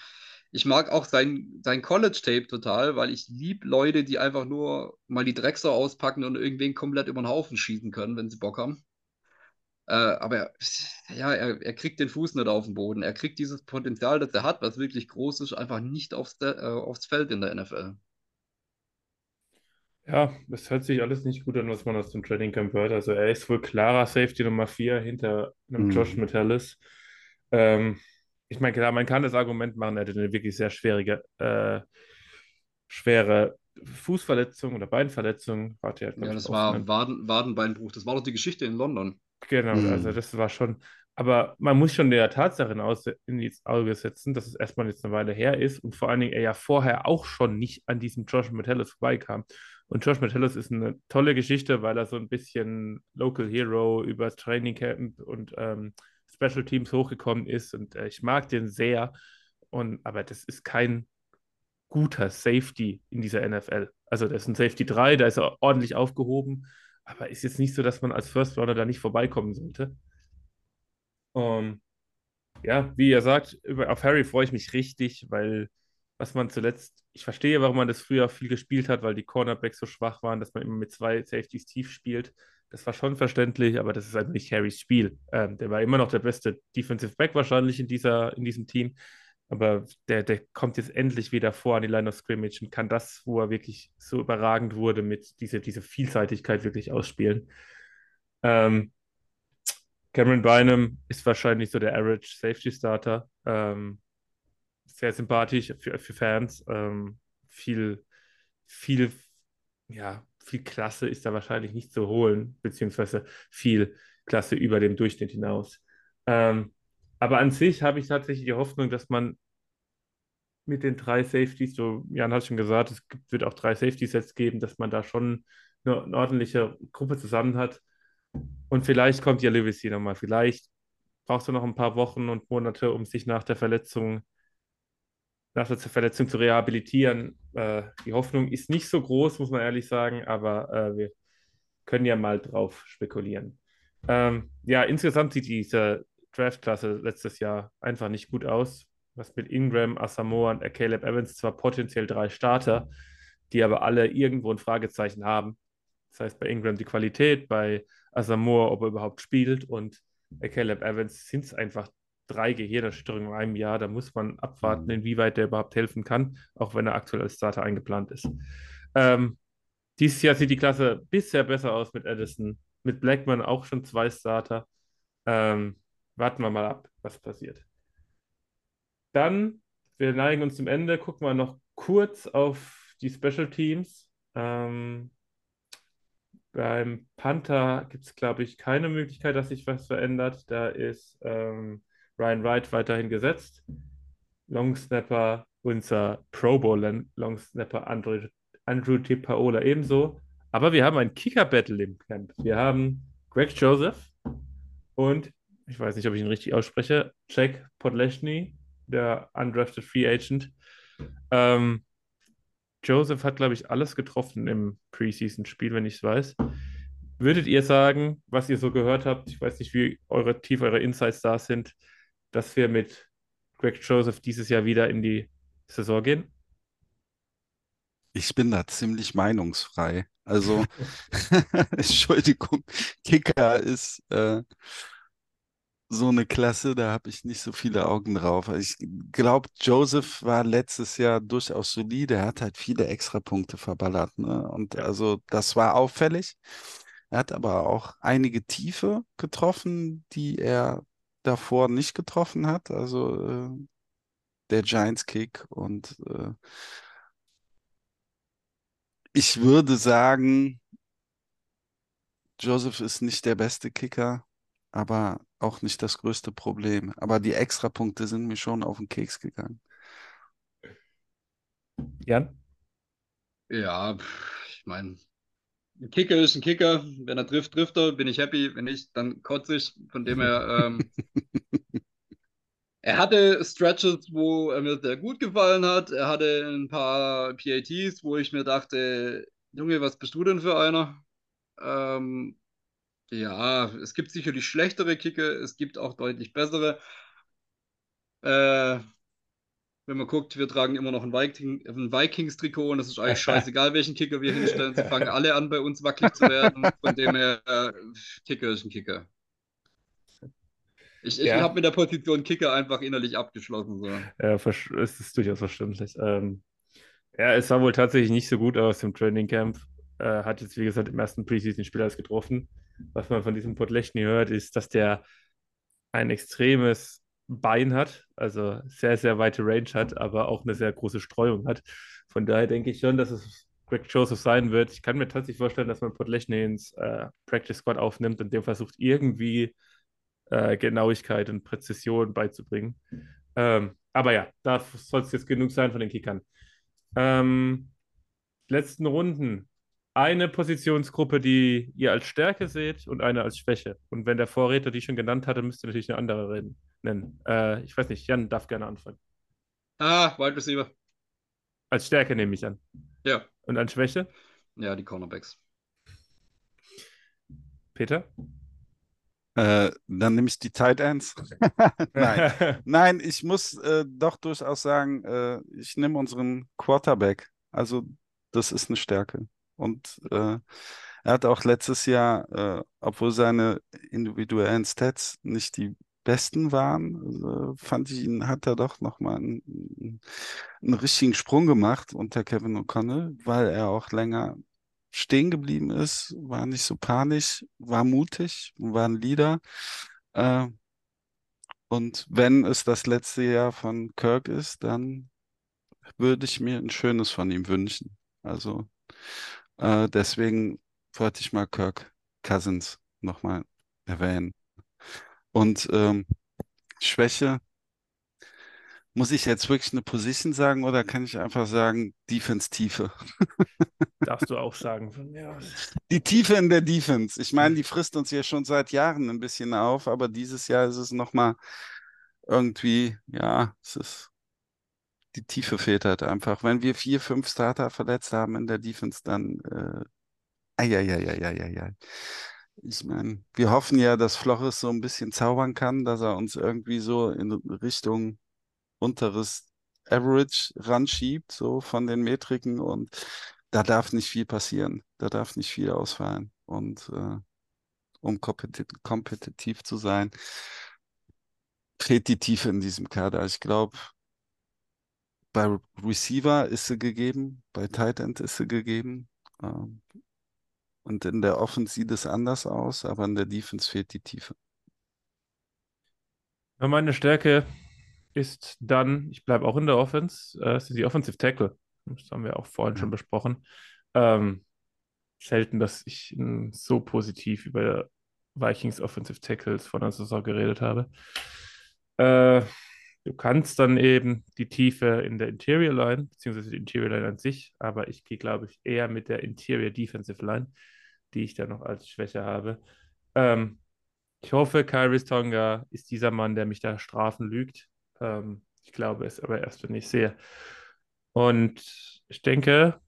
ich mag auch sein, sein College-Tape total, weil ich lieb Leute, die einfach nur mal die Drecksau auspacken und irgendwen komplett über den Haufen schießen können, wenn sie Bock haben. Äh, aber er, ja, er, er kriegt den Fuß nicht auf den Boden. Er kriegt dieses Potenzial, das er hat, was wirklich groß ist, einfach nicht aufs, äh, aufs Feld in der NFL. Ja, das hört sich alles nicht gut an, was man aus dem Training Camp hört. Also er ist wohl klarer Safety Nummer 4 hinter einem Josh Mhm. Metellus. Ähm, ich meine, klar, man kann das Argument machen, er hatte eine wirklich sehr schwierige, äh, schwere Fußverletzung oder Beinverletzung. Warte, Ja, das war. Waden, Wadenbeinbruch. Das war doch die Geschichte in London. Genau, also Mhm. das war schon. Aber man muss schon der Tatsache in ins Auge setzen, dass es erstmal jetzt eine Weile her ist und vor allen Dingen er ja vorher auch schon nicht an diesem Josh Metellus vorbeikam. Und Josh Metellus ist eine tolle Geschichte, weil er so ein bisschen Local Hero über Training Camp und ähm, Special Teams hochgekommen ist und äh, ich mag den sehr. Und, aber das ist kein guter Safety in dieser NFL. Also das ist ein Safety 3, da ist er ordentlich aufgehoben, aber ist jetzt nicht so, dass man als First Rounder da nicht vorbeikommen sollte. Ähm, ja, wie ihr sagt, über, auf Harry freue ich mich richtig, weil was man zuletzt, ich verstehe, warum man das früher viel gespielt hat, weil die Cornerbacks so schwach waren, dass man immer mit zwei Safeties tief spielt. Das war schon verständlich, aber das ist halt nicht Harrys Spiel. Ähm, der war immer noch der beste Defensive Back wahrscheinlich in dieser, in diesem Team. Aber der, der kommt jetzt endlich wieder vor an die Line of Scrimmage und kann das, wo er wirklich so überragend wurde, mit dieser diese Vielseitigkeit wirklich ausspielen. Ähm, Cameron Bynum ist wahrscheinlich so der Average Safety Starter. Ähm, sehr sympathisch für, für Fans. Ähm, viel, viel, ja, viel Klasse ist da wahrscheinlich nicht zu holen, beziehungsweise viel Klasse über dem Durchschnitt hinaus. Ähm, aber an sich habe ich tatsächlich die Hoffnung, dass man mit den drei Safeties, so Jan hat schon gesagt, es gibt, wird auch drei Safety-Sets geben, dass man da schon eine, eine ordentliche Gruppe zusammen hat. Und vielleicht kommt ja Lewis hier nochmal. Vielleicht brauchst du noch ein paar Wochen und Monate, um sich nach der Verletzung, nach der Verletzung zu rehabilitieren. Äh, die Hoffnung ist nicht so groß, muss man ehrlich sagen, aber äh, wir können ja mal drauf spekulieren. Ähm, ja, insgesamt sieht diese Draftklasse letztes Jahr einfach nicht gut aus. Was mit Ingram, Asamoah und Caleb Evans zwar potenziell drei Starter, die aber alle irgendwo ein Fragezeichen haben. Das heißt, bei Ingram die Qualität, bei Asamoah, ob er überhaupt spielt und Caleb Evans sind es einfach drei Gehirnerschütterungen in einem Jahr. Da muss man abwarten, Mhm. inwieweit der überhaupt helfen kann, auch wenn er aktuell als Starter eingeplant ist. Ähm, dieses Jahr sieht die Klasse bisher besser aus mit Addison, mit Blackman auch schon zwei Starter. Ähm, warten wir mal ab, was passiert. Dann, wir neigen uns zum Ende, gucken wir noch kurz auf die Special Teams. Ähm, beim Panther gibt es, glaube ich, keine Möglichkeit, dass sich was verändert. Da ist ähm, Ryan Wright weiterhin gesetzt. Long Snapper, unser Pro Bowl Long Snapper Andrew, Andrew T. Paola ebenso. Aber wir haben ein Kicker-Battle im Camp. Wir haben Greg Joseph und, ich weiß nicht, ob ich ihn richtig ausspreche, Jack Podleshny, der undrafted Free Agent. Ähm, Joseph hat, glaube ich, alles getroffen im Preseason-Spiel, wenn ich es weiß. Würdet ihr sagen, was ihr so gehört habt, ich weiß nicht, wie eure, tief eure Insights da sind, dass wir mit Greg Joseph dieses Jahr wieder in die Saison gehen? Ich bin da ziemlich meinungsfrei. Also, Entschuldigung, Kicker ist äh, so eine Klasse, da habe ich nicht so viele Augen drauf. Ich glaube, Joseph war letztes Jahr durchaus solide. Er hat halt viele Extrapunkte verballert. Ne? Und Ja. also das war auffällig. Er hat aber auch einige Tiefe getroffen, die er davor nicht getroffen hat. Also äh, der Giants Kick und äh, ich würde sagen, Joseph ist nicht der beste Kicker, aber auch nicht das größte Problem. Aber die Extrapunkte sind mir schon auf den Keks gegangen. Jan? Ja, ich meine, ein Kicker ist ein Kicker. Wenn er trifft, trifft er. Bin ich happy. Wenn nicht, dann kotze ich. Von dem her, ähm, er hatte Stretches, wo er mir sehr gut gefallen hat. Er hatte ein paar PATs, wo ich mir dachte, Junge, was bist du denn für einer? Ähm, ja, es gibt sicherlich schlechtere Kicker, es gibt auch deutlich bessere. Äh, wenn man guckt, wir tragen immer noch ein, Viking, ein Vikings-Trikot und es ist eigentlich scheißegal, welchen Kicker wir hinstellen. Sie fangen alle an, bei uns wackelig zu werden. Von dem her, äh, Kicker ist ein Kicker. Ich, ich Ja. habe mit der Position Kicker einfach innerlich abgeschlossen. So. Ja, es ist durchaus verständlich. Ähm, ja, es sah wohl tatsächlich nicht so gut aus im Training Camp. Äh, hat jetzt, wie gesagt, im ersten Preseason-Spiel erst getroffen. Was man von diesem Podlechny hört, ist, dass der ein extremes Bein hat, also sehr, sehr weite Range hat, aber auch eine sehr große Streuung hat. Von daher denke ich schon, dass es Greg Joseph sein wird. Ich kann mir tatsächlich vorstellen, dass man Podlechny ins äh, Practice Squad aufnimmt und dem versucht, irgendwie äh, Genauigkeit und Präzision beizubringen. Ähm, aber ja, da soll es jetzt genug sein von den Kickern. Ähm, letzten Runden. Eine Positionsgruppe, die ihr als Stärke seht und eine als Schwäche. Und wenn der Vorredner die schon genannt hatte, müsst ihr natürlich eine andere reden, nennen. Äh, ich weiß nicht, Jan darf gerne anfangen. Ah, Wide Receiver. Als Stärke nehme ich an. Ja, Und als Schwäche? ja, die Cornerbacks. Peter? Äh, dann nehme ich die Tight Ends. Nein. Nein, ich muss äh, doch durchaus sagen, äh, ich nehme unseren Quarterback. Also das ist eine Stärke. Und äh, er hat auch letztes Jahr, äh, obwohl seine individuellen Stats nicht die besten waren, äh, fand ich ihn, hat er doch nochmal einen, einen richtigen Sprung gemacht unter Kevin O'Connell, weil er auch länger stehen geblieben ist, war nicht so panisch, war mutig, war ein Leader. Äh, und wenn es das letzte Jahr von Kirk ist, dann würde ich mir ein schönes von ihm wünschen. Also äh, deswegen wollte ich mal Kirk Cousins nochmal erwähnen. Und ähm, Schwäche, muss ich jetzt wirklich eine Position sagen oder kann ich einfach sagen, Defense-Tiefe? Darfst du auch sagen von mir aus. Die Tiefe in der Defense. Ich meine, die frisst uns ja schon seit Jahren ein bisschen auf, aber dieses Jahr ist es nochmal irgendwie, ja, es ist, die Tiefe fehlt halt einfach. Wenn wir vier, fünf Starter verletzt haben in der Defense, dann, äh, eieieiei. Ich meine, wir hoffen ja, dass Flores so ein bisschen zaubern kann, dass er uns irgendwie so in Richtung unteres Average ranschiebt, so von den Metriken und da darf nicht viel passieren. Da darf nicht viel ausfallen. Und äh, um kompeti kompetitiv zu sein, fehlt die Tiefe in diesem Kader. Ich glaube, bei Receiver ist sie gegeben, bei Tight End ist sie gegeben. Ähm, und in der Offense sieht es anders aus, aber in der Defense fehlt die Tiefe. Ja, meine Stärke ist dann, ich bleibe auch in der Offense, äh, sind die Offensive Tackle. Das haben wir auch vorhin schon besprochen. Ähm, selten, dass ich so positiv über Vikings Offensive Tackles von der Saison geredet habe. Äh, du kannst dann eben die Tiefe in der Interior Line, beziehungsweise die Interior Line an sich, aber ich gehe, glaube ich, eher mit der Interior Defensive Line, die ich da noch als Schwäche habe. Ähm, ich hoffe, Kairis Tonga ist dieser Mann, der mich da strafen lügt. Ähm, ich glaube es aber erst, wenn ich sehe. Und ich denke,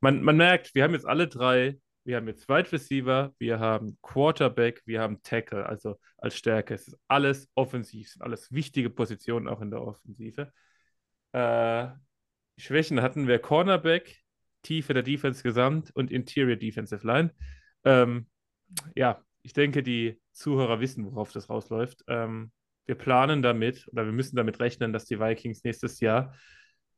man, man merkt, wir haben jetzt alle drei wir haben jetzt Wide Receiver, wir haben Quarterback, wir haben Tackle, also als Stärke. Es ist alles offensiv, sind alles wichtige Positionen auch in der Offensive. Äh, Schwächen hatten wir Cornerback, Tiefe der Defense gesamt und Interior Defensive Line. Ähm, ja, ich denke, die Zuhörer wissen, worauf das rausläuft. Ähm, wir planen damit oder wir müssen damit rechnen, dass die Vikings nächstes Jahr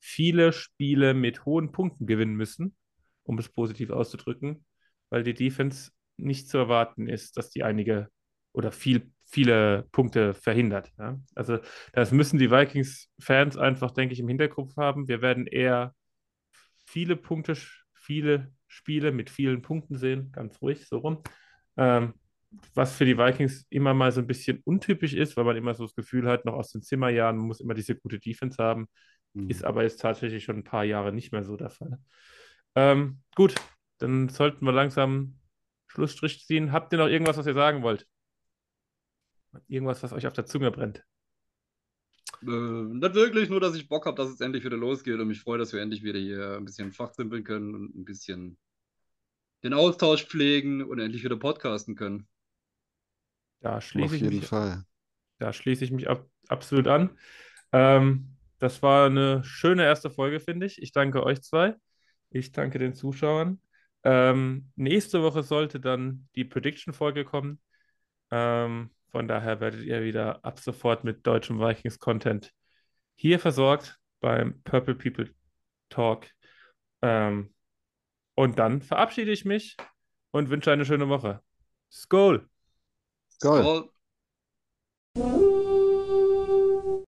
viele Spiele mit hohen Punkten gewinnen müssen, um es positiv auszudrücken, weil die Defense nicht zu erwarten ist, dass die einige oder viel, viele Punkte verhindert. Ja? Also das müssen die Vikings-Fans einfach, denke ich, im Hinterkopf haben. Wir werden eher viele Punkte, viele Spiele mit vielen Punkten sehen, ganz ruhig, so rum. Ähm, was für die Vikings immer mal so ein bisschen untypisch ist, weil man immer so das Gefühl hat, noch aus den Zimmerjahren man muss immer diese gute Defense haben, mhm. ist aber jetzt tatsächlich schon ein paar Jahre nicht mehr so der Fall. Ähm, gut, dann sollten wir langsam Schlussstrich ziehen. Habt ihr noch irgendwas, was ihr sagen wollt? Irgendwas, was euch auf der Zunge brennt? Äh, nicht wirklich, nur dass ich Bock habe, dass es endlich wieder losgeht und mich freue, dass wir endlich wieder hier ein bisschen fachsimpeln können und ein bisschen den Austausch pflegen und endlich wieder podcasten können. Da schließe Auf ich jeden mich, Fall. da schließe ich mich ab, absolut an. Ähm, das war eine schöne erste Folge, finde ich. Ich danke euch zwei. Ich danke den Zuschauern. Ähm, nächste Woche sollte dann die Prediction-Folge kommen. Ähm, von daher werdet ihr wieder ab sofort mit deutschem Vikings-Content hier versorgt beim Purple People Talk. Ähm, und dann verabschiede ich mich und wünsche eine schöne Woche. Skol! Geil. Skol.